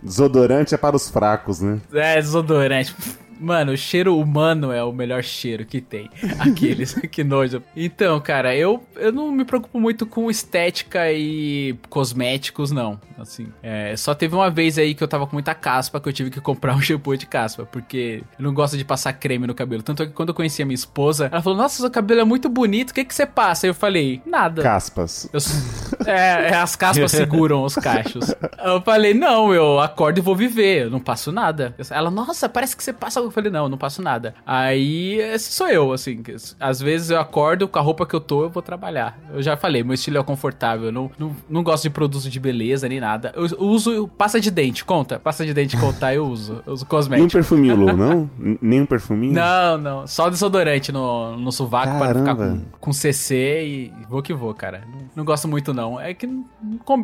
S1: Desodorante é para os fracos, né?
S3: É, desodorante. Mano, o cheiro humano é o melhor cheiro que tem. Aqueles, que nojo. Então, cara, eu, eu não me preocupo muito com estética e cosméticos, não. Assim, é, só teve uma vez aí que eu tava com muita caspa que eu tive que comprar um shampoo de caspa, porque eu não gosto de passar creme no cabelo. Tanto é que quando eu conheci a minha esposa, ela falou: Nossa, seu cabelo é muito bonito, o que, que você passa? Aí eu falei: Nada.
S1: Caspas.
S3: Eu é, é, as caspas seguram os cachos. Eu falei, não, eu acordo e vou viver, eu não passo nada. Ela, nossa, parece que você passa. Eu falei, não, eu não passo nada. Aí, esse sou eu, assim. Às vezes eu acordo com a roupa que eu tô, eu vou trabalhar. Eu já falei, meu estilo é confortável, não, não, não gosto de produtos de beleza nem nada. Eu uso pasta de dente, conta. Pasta de dente contar, eu uso. Eu uso
S1: Nem um
S3: cosmético.
S1: perfuminho, Lu, não? N- Nem um perfuminho?
S3: Não, não. Só desodorante no, no sovaco para ficar
S1: Caramba.
S3: com, com CC e vou que vou, cara. Não, não gosto muito, não. É que não-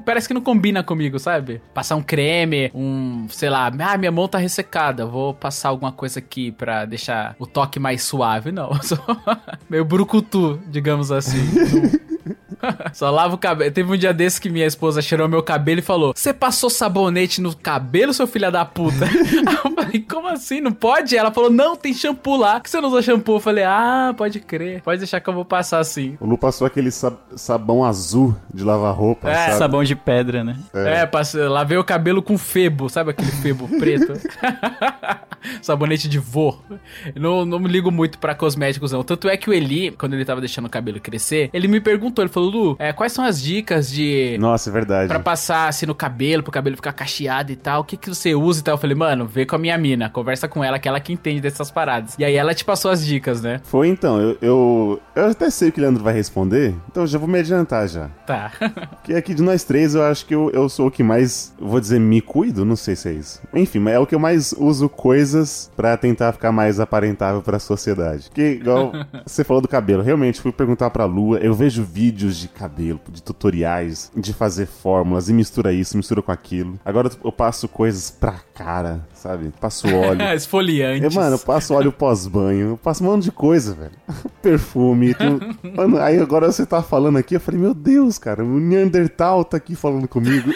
S3: parece que não combina comigo, sabe? Passar um creme, um, sei lá, ah, minha mão tá ressecada. Vou passar alguma coisa aqui pra deixar o toque mais suave. Não, meio brucutu, digamos assim. Só lavo o cabelo. Teve um dia desse que minha esposa cheirou meu cabelo e falou: Você passou sabonete no cabelo, seu filho da puta? Eu falei: Como assim? Não pode? Ela falou: Não, tem shampoo lá. Por que você não usa shampoo? Eu falei: Ah, pode crer. Pode deixar que eu vou passar assim.
S1: O Lu passou aquele sa- sabão azul de lavar roupa,
S3: É,
S1: sabe?
S2: Sabão de pedra, né?
S3: É, passei, lavei o cabelo com febo, sabe aquele febo preto? Sabonete de vô. Não, não me ligo muito pra cosméticos, não. Tanto é que o Eli, quando ele tava deixando o cabelo crescer, ele me perguntou, ele falou, Lu, é, quais são as dicas de...
S1: Nossa, é verdade.
S3: Pra passar assim no cabelo, pro cabelo ficar cacheado e tal, o que que você usa e tal? Eu falei, mano, vê com a minha mina, conversa com ela, que ela que entende dessas paradas. E aí ela te passou as dicas, né?
S1: Foi então, eu, eu, eu até sei o que o Leandro vai responder, então eu já vou me adiantar já.
S3: Tá.
S1: Porque aqui de nós três eu acho que eu, eu sou o que mais, vou dizer, me cuido, não sei se é isso. Enfim, mas é o que eu mais uso coisas pra tentar ficar mais aparentável pra sociedade. Porque, igual você falou do cabelo, realmente fui perguntar pra Lua, eu vejo vídeos de cabelo, de tutoriais, de fazer fórmulas, e mistura isso, mistura com aquilo. Agora eu passo coisas pra cara, sabe? Passo óleo.
S3: Esfoliante.
S1: É, mano, eu passo óleo pós-banho, eu passo um monte de coisa, velho. Perfume. Mano, aí agora você tá falando aqui, eu falei, meu Deus, cara, o Neandertal tá aqui falando comigo.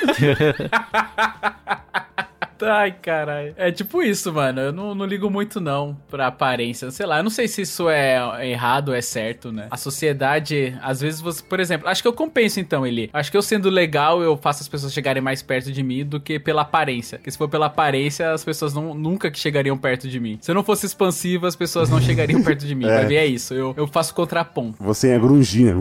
S3: Ai, caralho. É tipo isso, mano. Eu não, não ligo muito, não, pra aparência. Sei lá, eu não sei se isso é errado ou é certo, né? A sociedade, às vezes você, por exemplo, acho que eu compenso então, Eli. Acho que eu sendo legal, eu faço as pessoas chegarem mais perto de mim do que pela aparência. Porque se for pela aparência, as pessoas não, nunca que chegariam perto de mim. Se eu não fosse expansivo, as pessoas não chegariam perto de mim.
S1: É.
S3: Vai ver, é isso. Eu, eu faço contraponto.
S1: Você é grungina,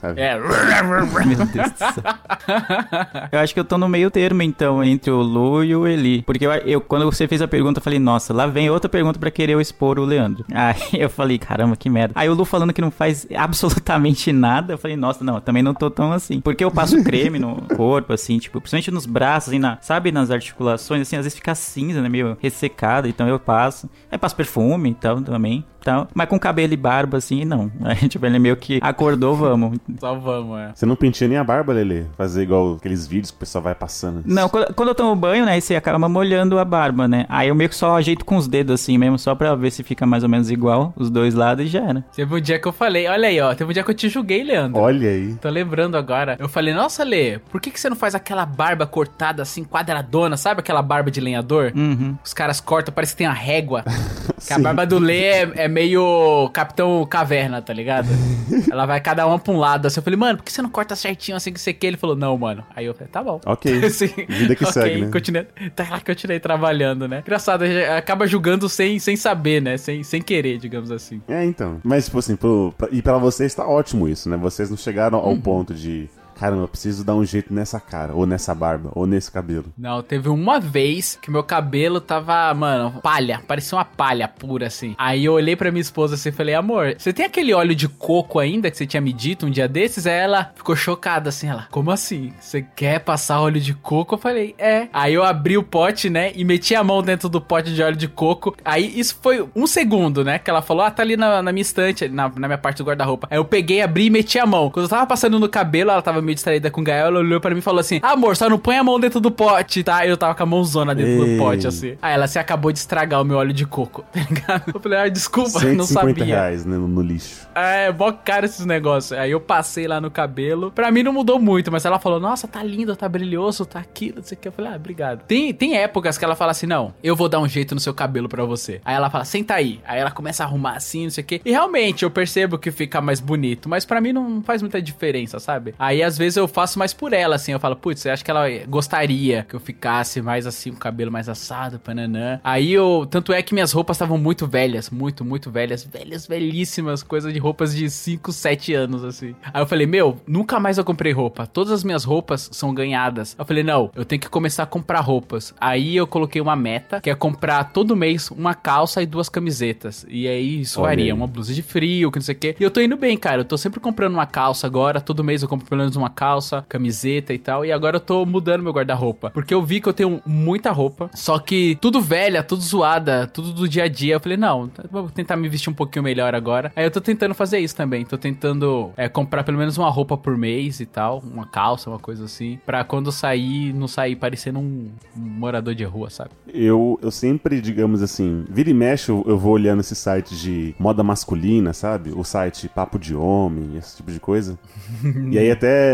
S1: sabe?
S3: É.
S2: Meu Deus do céu. Eu acho que eu tô no meio termo, então, entre o Lu e e o Eli. Porque eu, eu- quando você fez a pergunta, eu falei, nossa, lá vem outra pergunta pra querer eu expor o Leandro. Aí eu falei, caramba, que merda. Aí o Lu falando que não faz absolutamente nada, eu falei, nossa, não, eu também não tô tão assim. Porque eu passo creme no corpo, assim, tipo, principalmente nos braços, assim, na, sabe, nas articulações, assim, às vezes fica cinza, né, meio ressecado, então eu passo. Aí passo perfume e tal também. Tal. Mas com cabelo e barba, assim, não. Aí, tipo, ele meio que acordou, vamos.
S3: Só vamos, é.
S1: Você não penteia nem a barba, Lele? Fazer igual aqueles vídeos que o pessoal vai passando.
S2: Não, quando, quando eu tomo banho, né, aí você acaba molhando a barba, né? Aí eu meio que só ajeito com os dedos assim mesmo, só pra ver se fica mais ou menos igual os dois lados e já era.
S3: Teve um dia que eu falei, olha aí, ó. Teve um dia que eu te julguei, Leandro.
S1: Olha aí.
S3: Tô lembrando agora. Eu falei, nossa, Lê, por que, que você não faz aquela barba cortada assim, quadradona? Sabe aquela barba de lenhador?
S2: Uhum.
S3: Os caras cortam, parece que tem uma régua. que a
S1: Sim.
S3: barba do Lê é, é meio Capitão Caverna, tá ligado? Ela vai cada uma pra um lado. Assim, eu falei, mano, por que você não corta certinho assim que você quer? Ele falou, não, mano. Aí eu falei, tá bom.
S1: Ok.
S3: Assim,
S1: Vida que
S3: ok,
S1: segue, né?
S3: Continuei, tá lá, continuei trabalhando, né? Engraçado, acaba julgando sem, sem saber, né? Sem, sem querer, digamos assim.
S1: É, então. Mas, tipo assim, pro, pra- e pra vocês tá ótimo isso, né? Vocês não chegaram ao ponto de. Caramba, eu preciso dar um jeito nessa cara, ou nessa barba, ou nesse cabelo.
S3: Não, teve uma vez que meu cabelo tava, mano, palha. Parecia uma palha pura, assim. Aí eu olhei pra minha esposa assim e falei, amor, você tem aquele óleo de coco ainda que você tinha me dito um dia desses? Aí ela ficou chocada, assim, ela, como assim? Você quer passar óleo de coco? Eu falei, é. Aí eu abri o pote, né, e meti a mão dentro do pote de óleo de coco. Aí isso foi um segundo, né, que ela falou, ah, tá ali na, na minha estante, na, na minha parte do guarda-roupa. Aí eu peguei, abri e meti a mão. Quando eu tava passando no cabelo, ela tava meio distraída com o Gael, ela olhou pra mim e falou assim, amor, só não põe a mão dentro do pote, tá? Eu tava com a mãozona dentro
S1: Ei.
S3: do pote, assim. Aí ela, você acabou de estragar o meu óleo de coco, tá ligado? Eu falei, ah, desculpa,
S1: 150
S3: não sabia.
S1: reais né, no, no lixo.
S3: É, mó caro esses negócios. Aí eu passei lá no cabelo. Pra mim não mudou muito, mas ela falou: Nossa, tá lindo, tá brilhoso, tá aquilo, não sei o que. Eu falei: Ah, obrigado. Tem, tem épocas que ela fala assim: Não, eu vou dar um jeito no seu cabelo pra você. Aí ela fala: Senta aí. Aí ela começa a arrumar assim, não sei o que. E realmente eu percebo que fica mais bonito, mas pra mim não faz muita diferença, sabe? Aí às vezes eu faço mais por ela, assim. Eu falo: Putz, você acha que ela gostaria que eu ficasse mais assim, com o cabelo mais assado, pananã. Aí eu. Tanto é que minhas roupas estavam muito velhas, muito, muito velhas, velhas, velhíssimas, coisa de roupas de 5, 7 anos, assim. Aí eu falei, meu, nunca mais eu comprei roupa. Todas as minhas roupas são ganhadas. Eu falei, não, eu tenho que começar a comprar roupas. Aí eu coloquei uma meta, que é comprar todo mês uma calça e duas camisetas. E aí isso varia, uma blusa de frio, que não sei o quê. E eu tô indo bem, cara. Eu tô sempre comprando uma calça agora. Todo mês eu compro pelo menos uma calça, camiseta e tal. E agora eu tô mudando meu guarda-roupa. Porque eu vi que eu tenho muita roupa. Só que tudo velha, tudo zoada, tudo do dia a dia. Eu falei, não, vou tentar me vestir um pouquinho melhor agora. Aí eu tô tentando fazer isso também. Tô tentando é, comprar pelo menos uma roupa por mês e tal. Uma calça, uma coisa assim. Pra quando sair, não sair parecendo um, um morador de rua, sabe?
S1: Eu, eu sempre, digamos assim, vira e mexe, eu, eu vou olhando esse site de moda masculina, sabe? O site Papo de Homem, esse tipo de coisa. e aí até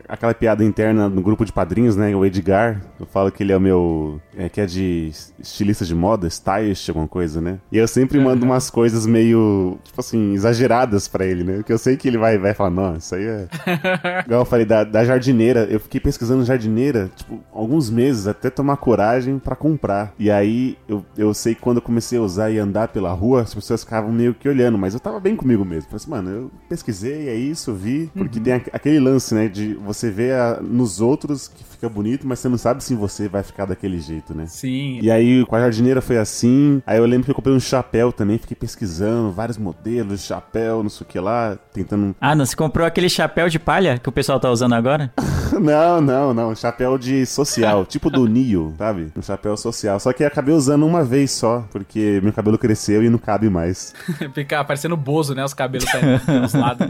S1: aquela piada interna no grupo de padrinhos, né? O Edgar, eu falo que ele é o meu. É, que é de estilista de moda, stylist, alguma coisa, né? E eu sempre mando umas coisas meio, tipo assim, exageradas pra ele, né? Porque eu sei que ele vai, vai falar, não, isso aí é. Igual eu falei, da, da jardineira, eu fiquei pesquisando jardineira, tipo, alguns meses, até tomar coragem pra comprar. E aí, eu, eu sei que quando eu comecei a usar e andar pela rua, as pessoas ficavam meio que olhando, mas eu tava bem comigo mesmo. Falei assim, mano, eu pesquisei, é isso, vi. Porque tem aqu- aquele lance, né, de você ver a- nos outros que fica bonito, mas você não sabe se você vai ficar daquele jeito, né?
S3: Sim.
S1: E aí, com a jardineira foi assim. Aí eu lembro que eu comprei um chapéu também, fiquei pesquisando vários modelos de chapéu, não sei o que lá, tentando
S2: Ah, não, você comprou aquele chapéu de palha que o pessoal tá usando agora?
S1: Não, não, não. Chapéu de social, tipo do Neo, sabe? Um chapéu social. Só que acabei usando uma vez só, porque meu cabelo cresceu e não cabe mais.
S3: Fica parecendo bozo, né? Os cabelos saindo pelos lados.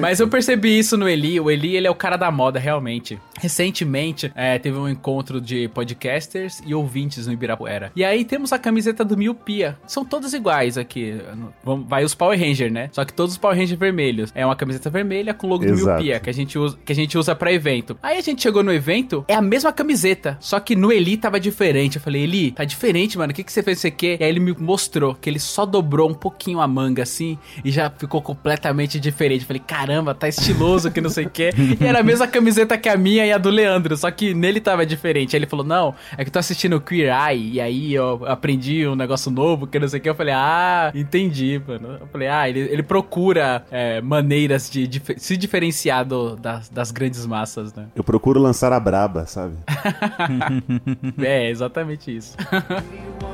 S3: Mas eu percebi isso no Eli. O Eli, ele é o cara da moda, realmente. Recentemente, é, teve um encontro de podcasters e ouvintes no Ibirapuera. E aí temos a camiseta do Miopia. São todas iguais aqui. Vai os Power Ranger, né? Só que todos os Power Ranger vermelhos. É uma camiseta vermelha com o logo do
S1: Exato.
S3: Miopia, que a gente usa, que a gente usa pra evento. Aí a gente chegou no evento, é a mesma camiseta, só que no Eli tava diferente. Eu falei, Eli, tá diferente, mano. O que, que você fez isso aqui? E aí ele me mostrou que ele só dobrou um pouquinho a manga assim e já ficou completamente diferente. Eu falei, caramba, tá estiloso que não sei o que. e era a mesma camiseta que a minha e a do Leandro, só que nele tava diferente. Aí ele falou: Não, é que eu tô assistindo Queer Eye, e aí eu aprendi um negócio novo, que não sei o que. Eu falei: Ah, entendi, mano. Eu falei: Ah, ele, ele procura é, maneiras de, dif- se diferenciar do- das, das grandes massas, né?
S1: Eu procuro lançar a braba, sabe?
S3: é, exatamente isso.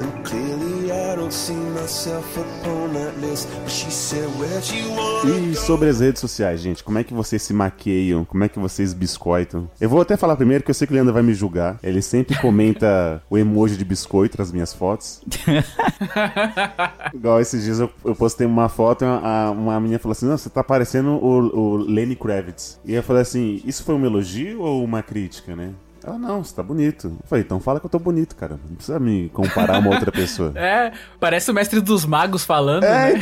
S5: And clearly I don't see myself upon that list. But she said, Where'd you wanna
S1: E sobre as redes sociais, gente, como é que vocês se maqueiam? Como é que vocês biscoitam? Eu vou até falar primeiro que eu sei que o Leandro vai me julgar. Ele sempre comenta o emoji de biscoito nas minhas fotos. Igual esses dias eu, eu postei uma foto e uma, uma menina falou assim: Não, você tá parecendo o, o Lenny Kravitz. E eu falei assim: Isso foi um elogio ou uma crítica, né? Ela, não, você tá bonito. Eu falei, então fala que eu tô bonito, cara. Não precisa me comparar a uma outra pessoa.
S3: É, parece o mestre dos magos falando,
S1: É,
S3: né?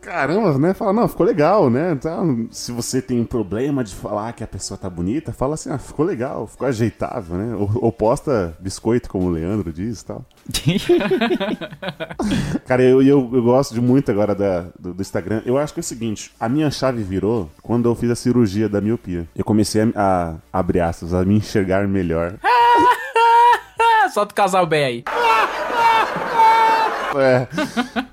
S1: Caramba, né? Fala, não, ficou legal, né? Então, se você tem um problema de falar que a pessoa tá bonita, fala assim, ah, ficou legal, ficou ajeitável, né? Ou, ou posta biscoito, como o Leandro diz e tal. Cara, eu, eu, eu gosto de muito agora da, do, do Instagram. Eu acho que é o seguinte, a minha chave virou quando eu fiz a cirurgia da miopia. Eu comecei a, a abrir aspas, a me enxergar melhor.
S3: Solta o casal bem aí.
S1: É.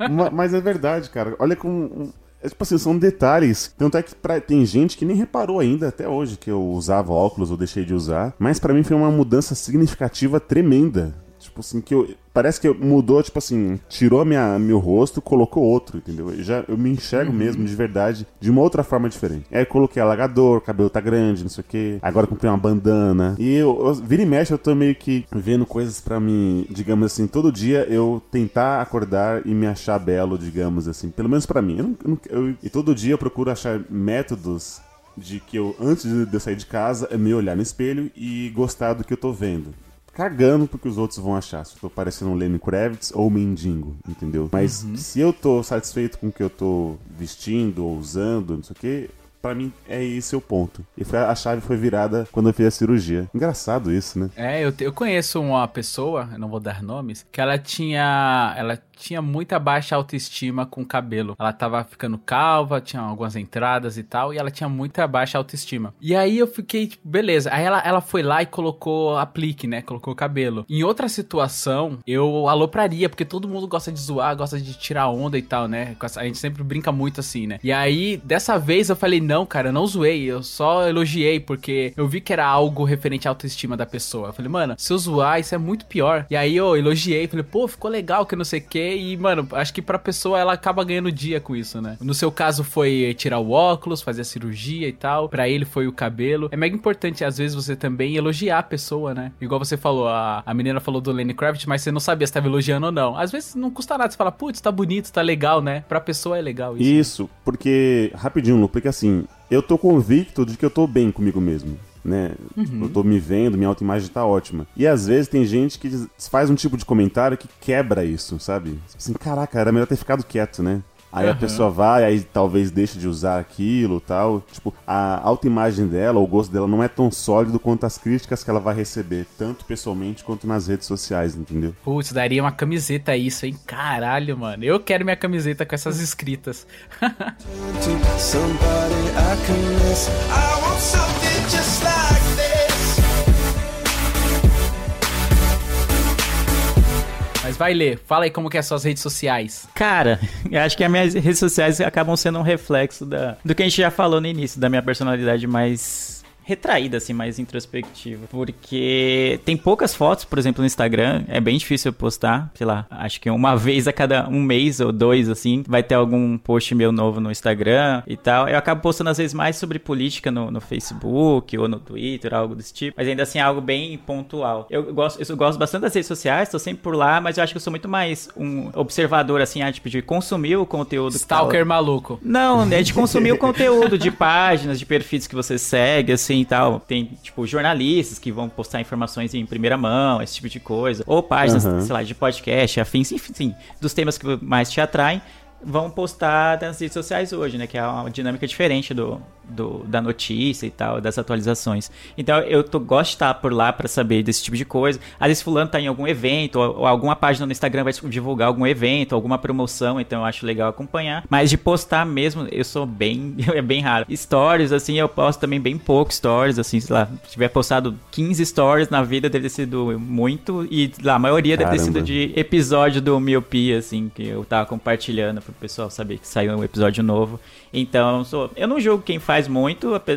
S1: Ma- Mas é verdade, cara. Olha como. É, tipo assim, são detalhes. Tanto é que pra- tem gente que nem reparou ainda até hoje que eu usava óculos ou deixei de usar. Mas pra mim foi uma mudança significativa tremenda. Tipo assim, que eu. Parece que mudou, tipo assim, tirou minha, meu rosto, colocou outro, entendeu? Eu, já, eu me enxergo mesmo, de verdade, de uma outra forma diferente. Aí eu coloquei alagador, cabelo tá grande, não sei o quê. Agora comprei uma bandana. E eu, eu vira e mexe, eu tô meio que vendo coisas pra mim, digamos assim, todo dia eu tentar acordar e me achar belo, digamos assim. Pelo menos pra mim. Eu não- não- eu- e todo dia eu procuro achar métodos de que eu, antes de eu sair de casa, é me olhar no espelho e gostar do que eu tô vendo. Cagando porque os outros vão achar se eu tô parecendo um Lenny Kravitz ou um mendigo, entendeu? Mas se eu tô satisfeito com o que eu tô vestindo ou usando, não sei o que, pra mim é esse o ponto. E foi, a chave foi virada quando eu fiz a cirurgia. Engraçado isso, né?
S3: É, eu, te- eu conheço uma pessoa, eu não vou dar nomes, que ela tinha. Ela tinha muita baixa autoestima com o cabelo. Ela tava ficando calva, tinha algumas entradas e tal, e ela tinha muita baixa autoestima. E aí eu fiquei, tipo, beleza. Aí ela, ela foi lá e colocou aplique, né? Colocou cabelo. Em outra situação, eu alopraria, porque todo mundo gosta de zoar, gosta de tirar onda e tal, né? A gente sempre brinca muito assim, né? E aí, dessa vez eu falei, não, cara, eu não zoei, eu só elogiei, porque eu vi que era algo referente à autoestima da pessoa. Eu falei, mano, se eu zoar, isso é muito pior. E aí eu elogiei, falei, pô, ficou legal, que não sei o E, mano, acho que pra pessoa ela acaba ganhando dia com isso, né? No seu caso foi tirar o óculos, fazer a cirurgia e tal. Pra ele foi o cabelo. É mega importante, às vezes, você também elogiar a pessoa, né? Igual você falou, a, a menina falou do Lenny Kravitz, mas você não sabia se tava elogiando ou não. Às vezes não custa nada, você fala, putz, tá bonito, tá legal, né? Pra pessoa é legal isso.
S1: Isso, porque. Rapidinho, porque assim, eu tô convicto de que eu tô bem comigo mesmo. Né? Eu tô me vendo, minha autoimagem tá ótima. E às vezes tem gente que faz um tipo de comentário que quebra isso, sabe? Assim, caraca, era melhor ter ficado quieto, né? Aí a pessoa vai, aí talvez deixe de usar aquilo tal. Tipo, a autoimagem dela, o gosto dela não é tão sólido quanto as críticas que ela vai receber, tanto pessoalmente quanto nas redes sociais, entendeu?
S3: Putz, daria uma camiseta isso, hein? Caralho, mano. Eu quero minha camiseta com essas escritas.
S5: to somebody I can miss? I want something just like
S3: Mas vai ler, fala aí como que é suas redes sociais.
S2: Cara, eu acho que as minhas redes sociais acabam sendo um reflexo da, do que a gente já falou no início, da minha personalidade mais retraída, assim, mais introspectiva. Porque tem poucas fotos, por exemplo, no Instagram. É bem difícil eu postar, sei lá, acho que uma vez a cada um mês ou dois, assim, vai ter algum post meu novo no Instagram e tal. Eu acabo postando às vezes mais sobre política no, no Facebook ou no Twitter, algo desse tipo. Mas ainda assim é algo bem pontual. Eu gosto, eu gosto bastante das redes sociais, tô sempre por lá, mas eu acho que eu sou muito mais um observador, assim, ah, tipo, de consumir o conteúdo. que tá.
S3: Stalker maluco.
S2: Não, né? De consumir o conteúdo de páginas, de perfis que você segue, assim e tal. Tem, tipo, jornalistas que vão postar informações em primeira mão, esse tipo de coisa. Ou páginas,
S1: Aham.
S2: sei lá, de podcast, afins, enfim, dos temas que mais te atraem. Vão postar nas redes sociais hoje, né? Que é uma dinâmica diferente do, do- da notícia e tal, das atualizações. Então eu tô, gosto de estar por lá pra saber desse tipo de coisa. Às vezes fulano tá em algum evento, ou, ou alguma página no Instagram vai divulgar algum evento, alguma promoção, então eu acho legal acompanhar. Mas de postar mesmo, eu sou bem, é bem raro. Stories, assim, eu posto também bem pouco stories, assim, sei lá, se tiver postado 15 stories na vida, deve ter sido muito, e lá, a maioria deve ter
S1: Caramba.
S2: sido de episódio do Miopia, assim, que eu tava compartilhando pro pessoal saber que saiu um episódio novo. Então, sou, eu não julgo quem faz muito, ape-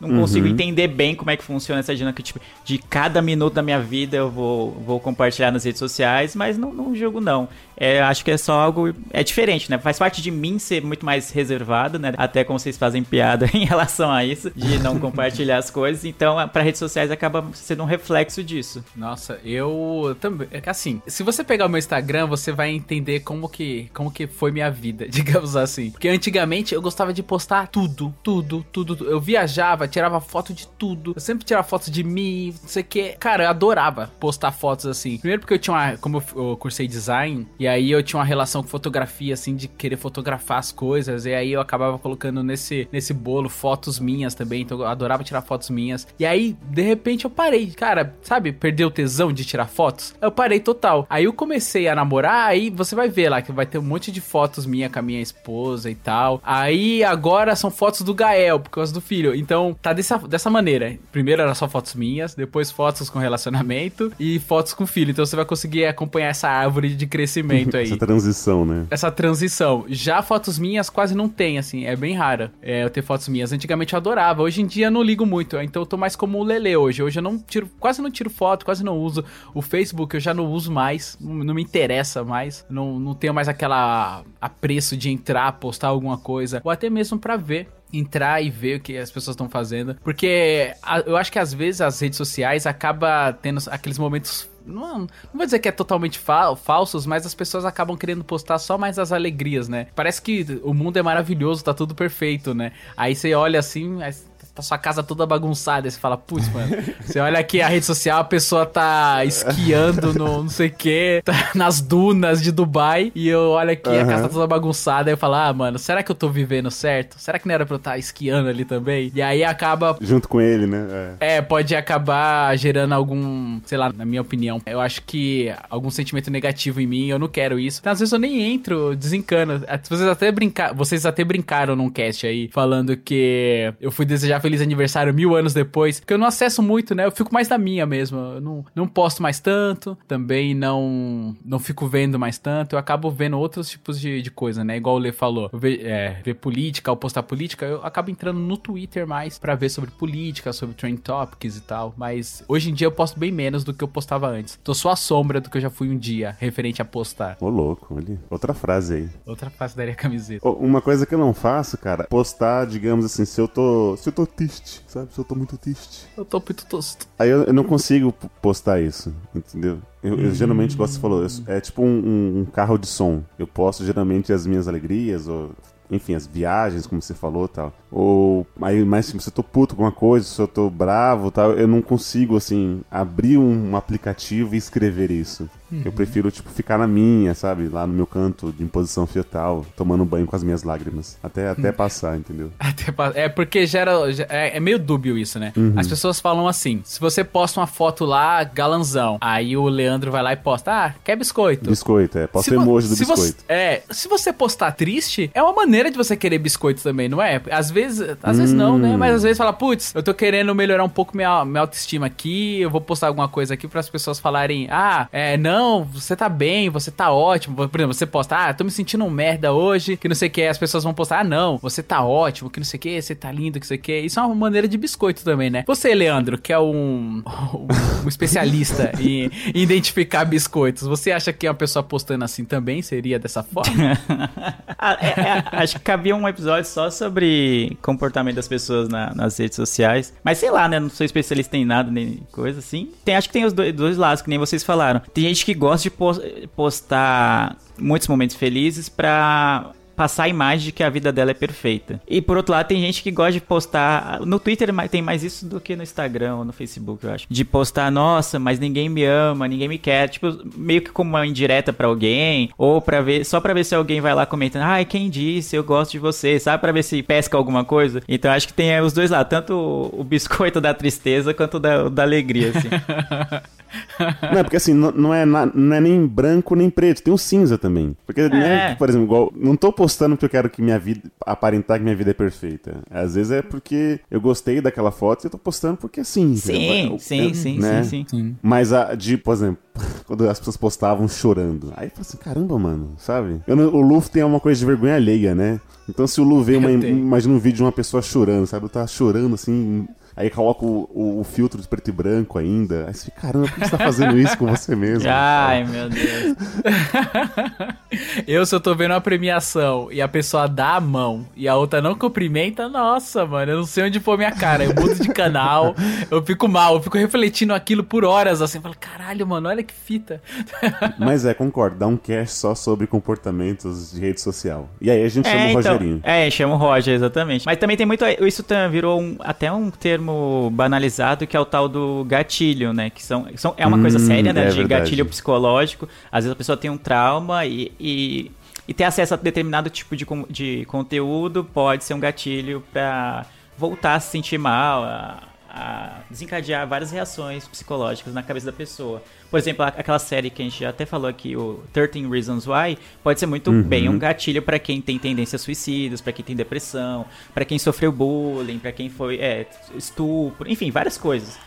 S2: não, não consigo entender bem como é que funciona essa dinâmica, tipo, de cada minuto da minha vida eu vou, vou compartilhar nas redes sociais, mas não, não julgo não. É, acho que é só algo, é diferente, né? Faz parte de mim ser muito mais reservado, né? Até como vocês fazem piada em relação a isso, de não compartilhar as coisas, então para redes sociais acaba sendo um reflexo disso.
S3: Nossa, eu também. É assim, se você pegar o meu Instagram, você vai entender como que, como que foi minha vida, digamos assim. Porque antigamente eu gostava de postar tudo, tudo, tudo. tudo. Eu viajava, tirava foto de tudo. Eu sempre tirava foto de mim, não sei o que. Cara, eu adorava postar fotos assim. Primeiro porque eu tinha uma. Como eu, eu cursei design, e aí eu tinha uma relação com fotografia, assim, de querer fotografar as coisas. E aí eu acabava colocando nesse, nesse bolo fotos minhas também. Então eu adorava tirar fotos minhas. E aí, de repente, eu parei. Cara, sabe, perdeu o tesão de tirar fotos? Eu parei total. Aí eu comecei a namorar, aí você vai ver lá que vai ter um monte de fotos minha com a minha esposa e tal. Aí agora são fotos do Gael, por causa do filho. Então tá dessa, dessa maneira. Primeiro era só fotos minhas, depois fotos com relacionamento e fotos com filho. Então você vai conseguir acompanhar essa árvore de crescimento aí
S1: Essa transição, né?
S3: essa transição. Já fotos minhas quase não tem, assim, é bem rara é, eu ter fotos minhas. Antigamente eu adorava, hoje em dia eu não ligo muito, então eu tô mais como o Lele hoje. Hoje eu não tiro, quase não tiro foto, quase não uso. O Facebook eu já não uso mais, não, me interessa mais, não, não tenho mais aquela apreço de entrar, postar alguma coisa, ou até mesmo pra ver entrar e ver o que as pessoas estão fazendo. Porque a- eu acho que às vezes as redes sociais acaba tendo aqueles momentos. Não, não vou dizer que é totalmente fa- falsos, mas as pessoas acabam querendo postar só mais as alegrias, né? Parece que o mundo é maravilhoso, tá tudo perfeito, né? Aí você olha assim, tá sua casa toda bagunçada, aí você fala, putz, mano, você olha aqui a rede social, a pessoa tá esquiando no não sei o que, tá nas dunas de Dubai, e eu olho aqui, a
S1: Aham.
S3: casa tá toda bagunçada, aí eu falo, ah, mano, será que eu tô vivendo certo? Será que não era pra eu estar esquiando ali também? E aí acaba
S1: Junto com ele, né? É.
S3: é, pode acabar gerando algum, sei lá, na minha opinião, eu acho que algum sentimento negativo em mim, eu não quero isso. Então, às vezes eu nem entro, desencano. Vocês até brincar, vocês até brincaram num cast aí, falando que eu fui desejar feliz aniversário mil anos depois, porque eu não acesso muito, né? Eu fico mais na minha mesmo. Eu não, não posto mais tanto, também não não fico vendo mais tanto. Eu acabo vendo outros tipos de, de coisa, né? Igual o Lê falou, ver, é, ver política ou postar política, eu acabo entrando no Twitter mais pra ver sobre política, sobre trend topics e tal. Mas hoje em dia eu posto bem menos do que eu postava antes. Tô só a sombra do que eu já fui um dia, referente a postar.
S1: Ô, louco, olha. Outra frase aí.
S3: Outra face daria camiseta.
S1: Ô, Uma coisa que eu não faço, cara, postar, digamos assim, se eu tô. Se eu tô triste, sabe? Se eu tô muito triste.
S3: Eu tô muito tosto.
S1: Aí eu, eu não consigo postar isso, entendeu? Eu, eu geralmente, igual você falou, eu- é tipo um, um- um carro de som. Eu posto geralmente as minhas alegrias, ou enfim, as viagens, como você falou tal. Ou aí, mas tipo, se eu tô puto com uma coisa, se eu tô bravo tal, eu não consigo, assim, abrir um, aplicativo e escrever isso. Eu prefiro, tipo, ficar na minha, sabe? Lá no meu canto, de imposição fetal, tomando banho com as minhas lágrimas. Até, até passar, entendeu?
S3: Até É porque gera. ge- É, é meio dúbio isso, né? As pessoas falam assim: se você posta uma foto lá, galanzão, aí o Leandro vai lá e posta, ah, quer biscoito?
S1: Biscoito, é. Posta
S3: Se
S1: emoji do
S3: você-
S1: biscoito.
S3: é, se você postar triste, é uma maneira de você querer biscoito também, não é? Às vezes, às vezes não, né? Mas às vezes fala, putz, eu tô querendo melhorar um pouco minha, minha autoestima aqui, eu vou postar alguma coisa aqui para as pessoas falarem, ah, é, não, você tá bem, você tá ótimo. Por exemplo, você posta, ah, tô me sentindo um merda hoje, que não sei o que, as pessoas vão postar, ah, não, você tá ótimo, que não sei o que, você tá lindo, que não sei o que. Isso é uma maneira de biscoito também, né? Você, Leandro, que é um, um especialista em identificar biscoitos, você acha que uma pessoa postando assim também seria dessa forma?
S2: Ah, é- é, acho que cabia um episódio só sobre comportamento das pessoas na- nas redes sociais. Mas sei lá, né? Não sou especialista em nada, nem coisa assim. Tem, acho que tem os dois, dois lados, que nem vocês falaram. Tem gente que gosta de pos- postar muitos momentos felizes pra passar a imagem de que a vida dela é perfeita. E por outro lado, tem gente que gosta de postar. No Twitter tem mais isso do que no Instagram ou no Facebook, eu acho. De postar, nossa, mas ninguém me ama, ninguém me quer. Tipo, meio que como uma indireta pra alguém. Ou para ver, só pra ver se alguém vai lá comentando, ai, quem disse, eu gosto de você, sabe? Pra ver se pesca alguma coisa. Então acho que tem é, os dois lados, tanto o, biscoito da tristeza quanto da, da alegria, assim.
S1: Não, porque assim, não, não é na- não é nem branco nem preto, tem o cinza também. Porque, né,
S2: É.
S1: por exemplo, igual, não tô postando porque eu quero que minha vida, aparentar que minha vida é perfeita. Às vezes é porque eu gostei daquela foto e eu tô postando porque sim.
S2: Sim,
S1: entendeu?
S2: sim,
S1: Eu-
S2: sim,
S1: né?
S2: sim, sim.
S1: Mas, a, de, por exemplo, quando as pessoas postavam chorando. Aí eu falei assim, caramba, mano, sabe? Eu não- o Lu tem uma coisa de vergonha alheia, né? Então se o Lu vê uma,
S3: Eu
S1: imagina um vídeo de uma pessoa chorando, sabe? Eu tava chorando assim. Aí coloca o, o- o filtro de preto e branco ainda. Aí você fica, caramba, por que você tá fazendo isso com você mesmo?
S2: Ai, meu Deus.
S3: eu, se eu tô vendo uma premiação e a pessoa dá a mão e a outra não cumprimenta, nossa, mano, eu não sei onde pôr minha cara. Eu mudo de canal, eu fico mal, eu fico refletindo aquilo por horas, assim. Falo, caralho, mano, olha que fita.
S1: Mas é, concordo, dá um cast só sobre comportamentos de rede social. E aí a gente chama o
S2: então,
S1: Rogerinho.
S2: É, chama o Roger, exatamente. Mas também tem muito. Isso virou um- até um termo banalizado que é o tal do gatilho, né? Que são, são, é uma coisa
S1: Hum,
S2: séria, né?
S1: é
S2: de
S1: verdade.
S2: gatilho psicológico. Às vezes a pessoa tem um trauma e. e e ter acesso a determinado tipo de, de conteúdo pode ser um gatilho pra voltar a se sentir mal, a, a desencadear várias reações psicológicas na cabeça da pessoa. Por exemplo, aquela série que a gente já até falou aqui, o 13 Reasons Why, pode ser muito bem um gatilho pra quem tem tendências suicidas, pra quem tem depressão, pra quem sofreu bullying, pra quem foi é, estupro, enfim, várias coisas.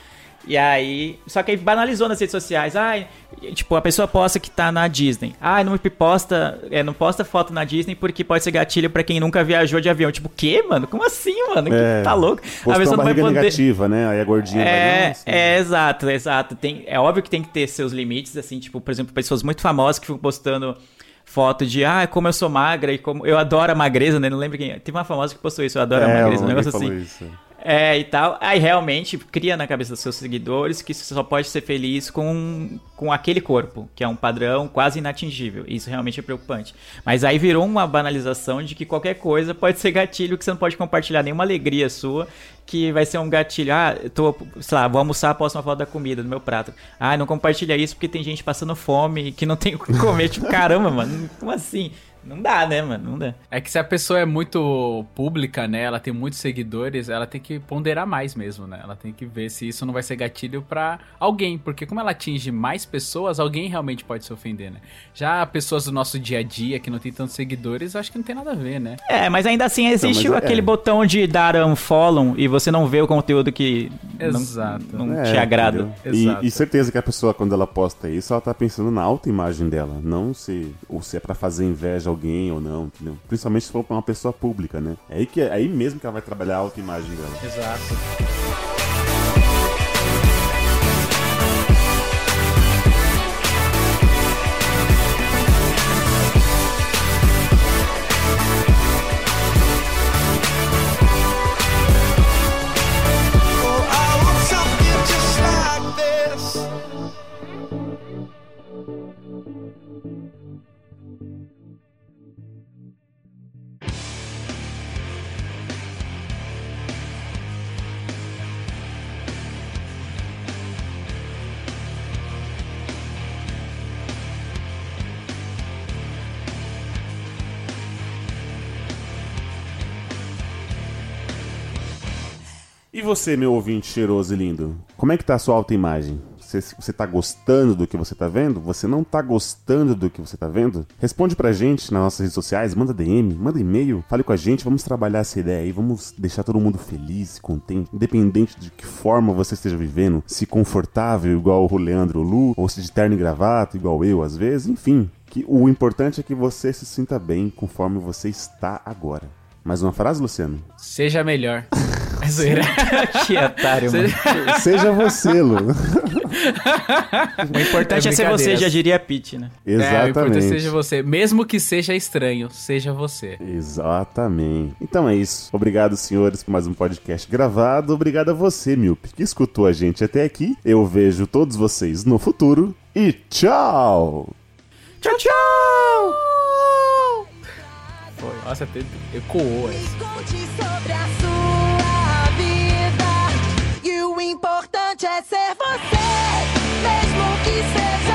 S2: E aí, só que aí banalizou nas redes sociais. Ai, tipo, a pessoa posta que tá na Disney. Ai, não posta, é, não posta foto na Disney porque pode ser gatilho pra quem nunca viajou de avião. Tipo, o quê, mano? Como assim, mano?
S1: É,
S2: Que tá louco?
S1: Postou uma barriga negativa, né? Aí a gordinha vai,
S2: É, é, exato, exato. Tem, é óbvio que tem que ter seus limites, assim, tipo, por exemplo, pessoas muito famosas que ficam postando foto de, ah, como eu sou magra e como eu adoro a magreza, né? Não lembro quem. Teve uma famosa que postou isso, eu adoro a
S1: É,
S2: magreza, um negócio assim.
S1: isso.
S2: É, e tal. Aí realmente cria na cabeça dos seus seguidores que você só pode ser feliz com, com aquele corpo, que é um padrão quase inatingível. Isso realmente é preocupante. Mas aí virou uma banalização de que qualquer coisa pode ser gatilho, que você não pode compartilhar nenhuma alegria sua, que vai ser um gatilho. Ah, tô, sei lá, vou almoçar, posto uma foto da comida, do meu prato. Ah, não compartilha isso porque tem gente passando fome que não tem o que comer. tipo, caramba, mano, como assim? Não dá, né, mano? Não dá.
S3: É que se a pessoa é muito pública, né? Ela tem muitos seguidores, ela tem que ponderar mais mesmo, né? Ela tem que ver se isso não vai ser gatilho pra alguém, porque como ela atinge mais pessoas, alguém realmente pode se ofender, né? Já pessoas do nosso dia a dia que não tem tantos seguidores, acho que não tem nada a ver, né?
S2: É, mas ainda assim existe
S1: Não,
S2: aquele
S1: é.
S2: botão de dar unfollow e você não vê o conteúdo que não-
S3: Exato.
S2: não,
S1: É,
S2: te agrada.
S1: E-
S3: Exato.
S1: E, certeza que a pessoa, quando ela posta isso, ela tá pensando na autoimagem dela, não se, ou se é pra fazer inveja alguém ou não, entendeu? Principalmente se for pra uma pessoa pública, né? É aí, que, é aí mesmo que ela vai trabalhar a autoimagem dela.
S3: Exato.
S1: E você, meu ouvinte cheiroso e lindo? Como é que tá a sua autoimagem? Você, tá gostando do que você tá vendo? Você não tá gostando do que você tá vendo? Responde pra gente nas nossas redes sociais, manda DM, manda e-mail, fale com a gente, vamos trabalhar essa ideia aí, vamos deixar todo mundo feliz, contente, independente de que forma você esteja vivendo, se confortável igual o Leandro Lu, ou se de terno e gravata igual eu às vezes, enfim. Que o importante é que você se sinta bem conforme você está agora. Mais uma frase, Luciano?
S3: Seja melhor. É zoeira.
S2: que otário, mano.
S1: Seja você, Lu.
S2: O importante é,
S3: É
S2: ser você, já diria a Pete, né?
S3: É, o importante é
S1: Exatamente.
S3: seja você. Mesmo que seja estranho, seja você.
S1: Exatamente. Então é isso. Obrigado, senhores, por mais um podcast gravado. Obrigado a você, Milp, que escutou a gente até aqui. Eu vejo todos vocês no futuro. E tchau!
S2: Tchau, tchau!
S3: Foi. Nossa, até ecoou essa.
S4: O importante é ser você, mesmo que seja.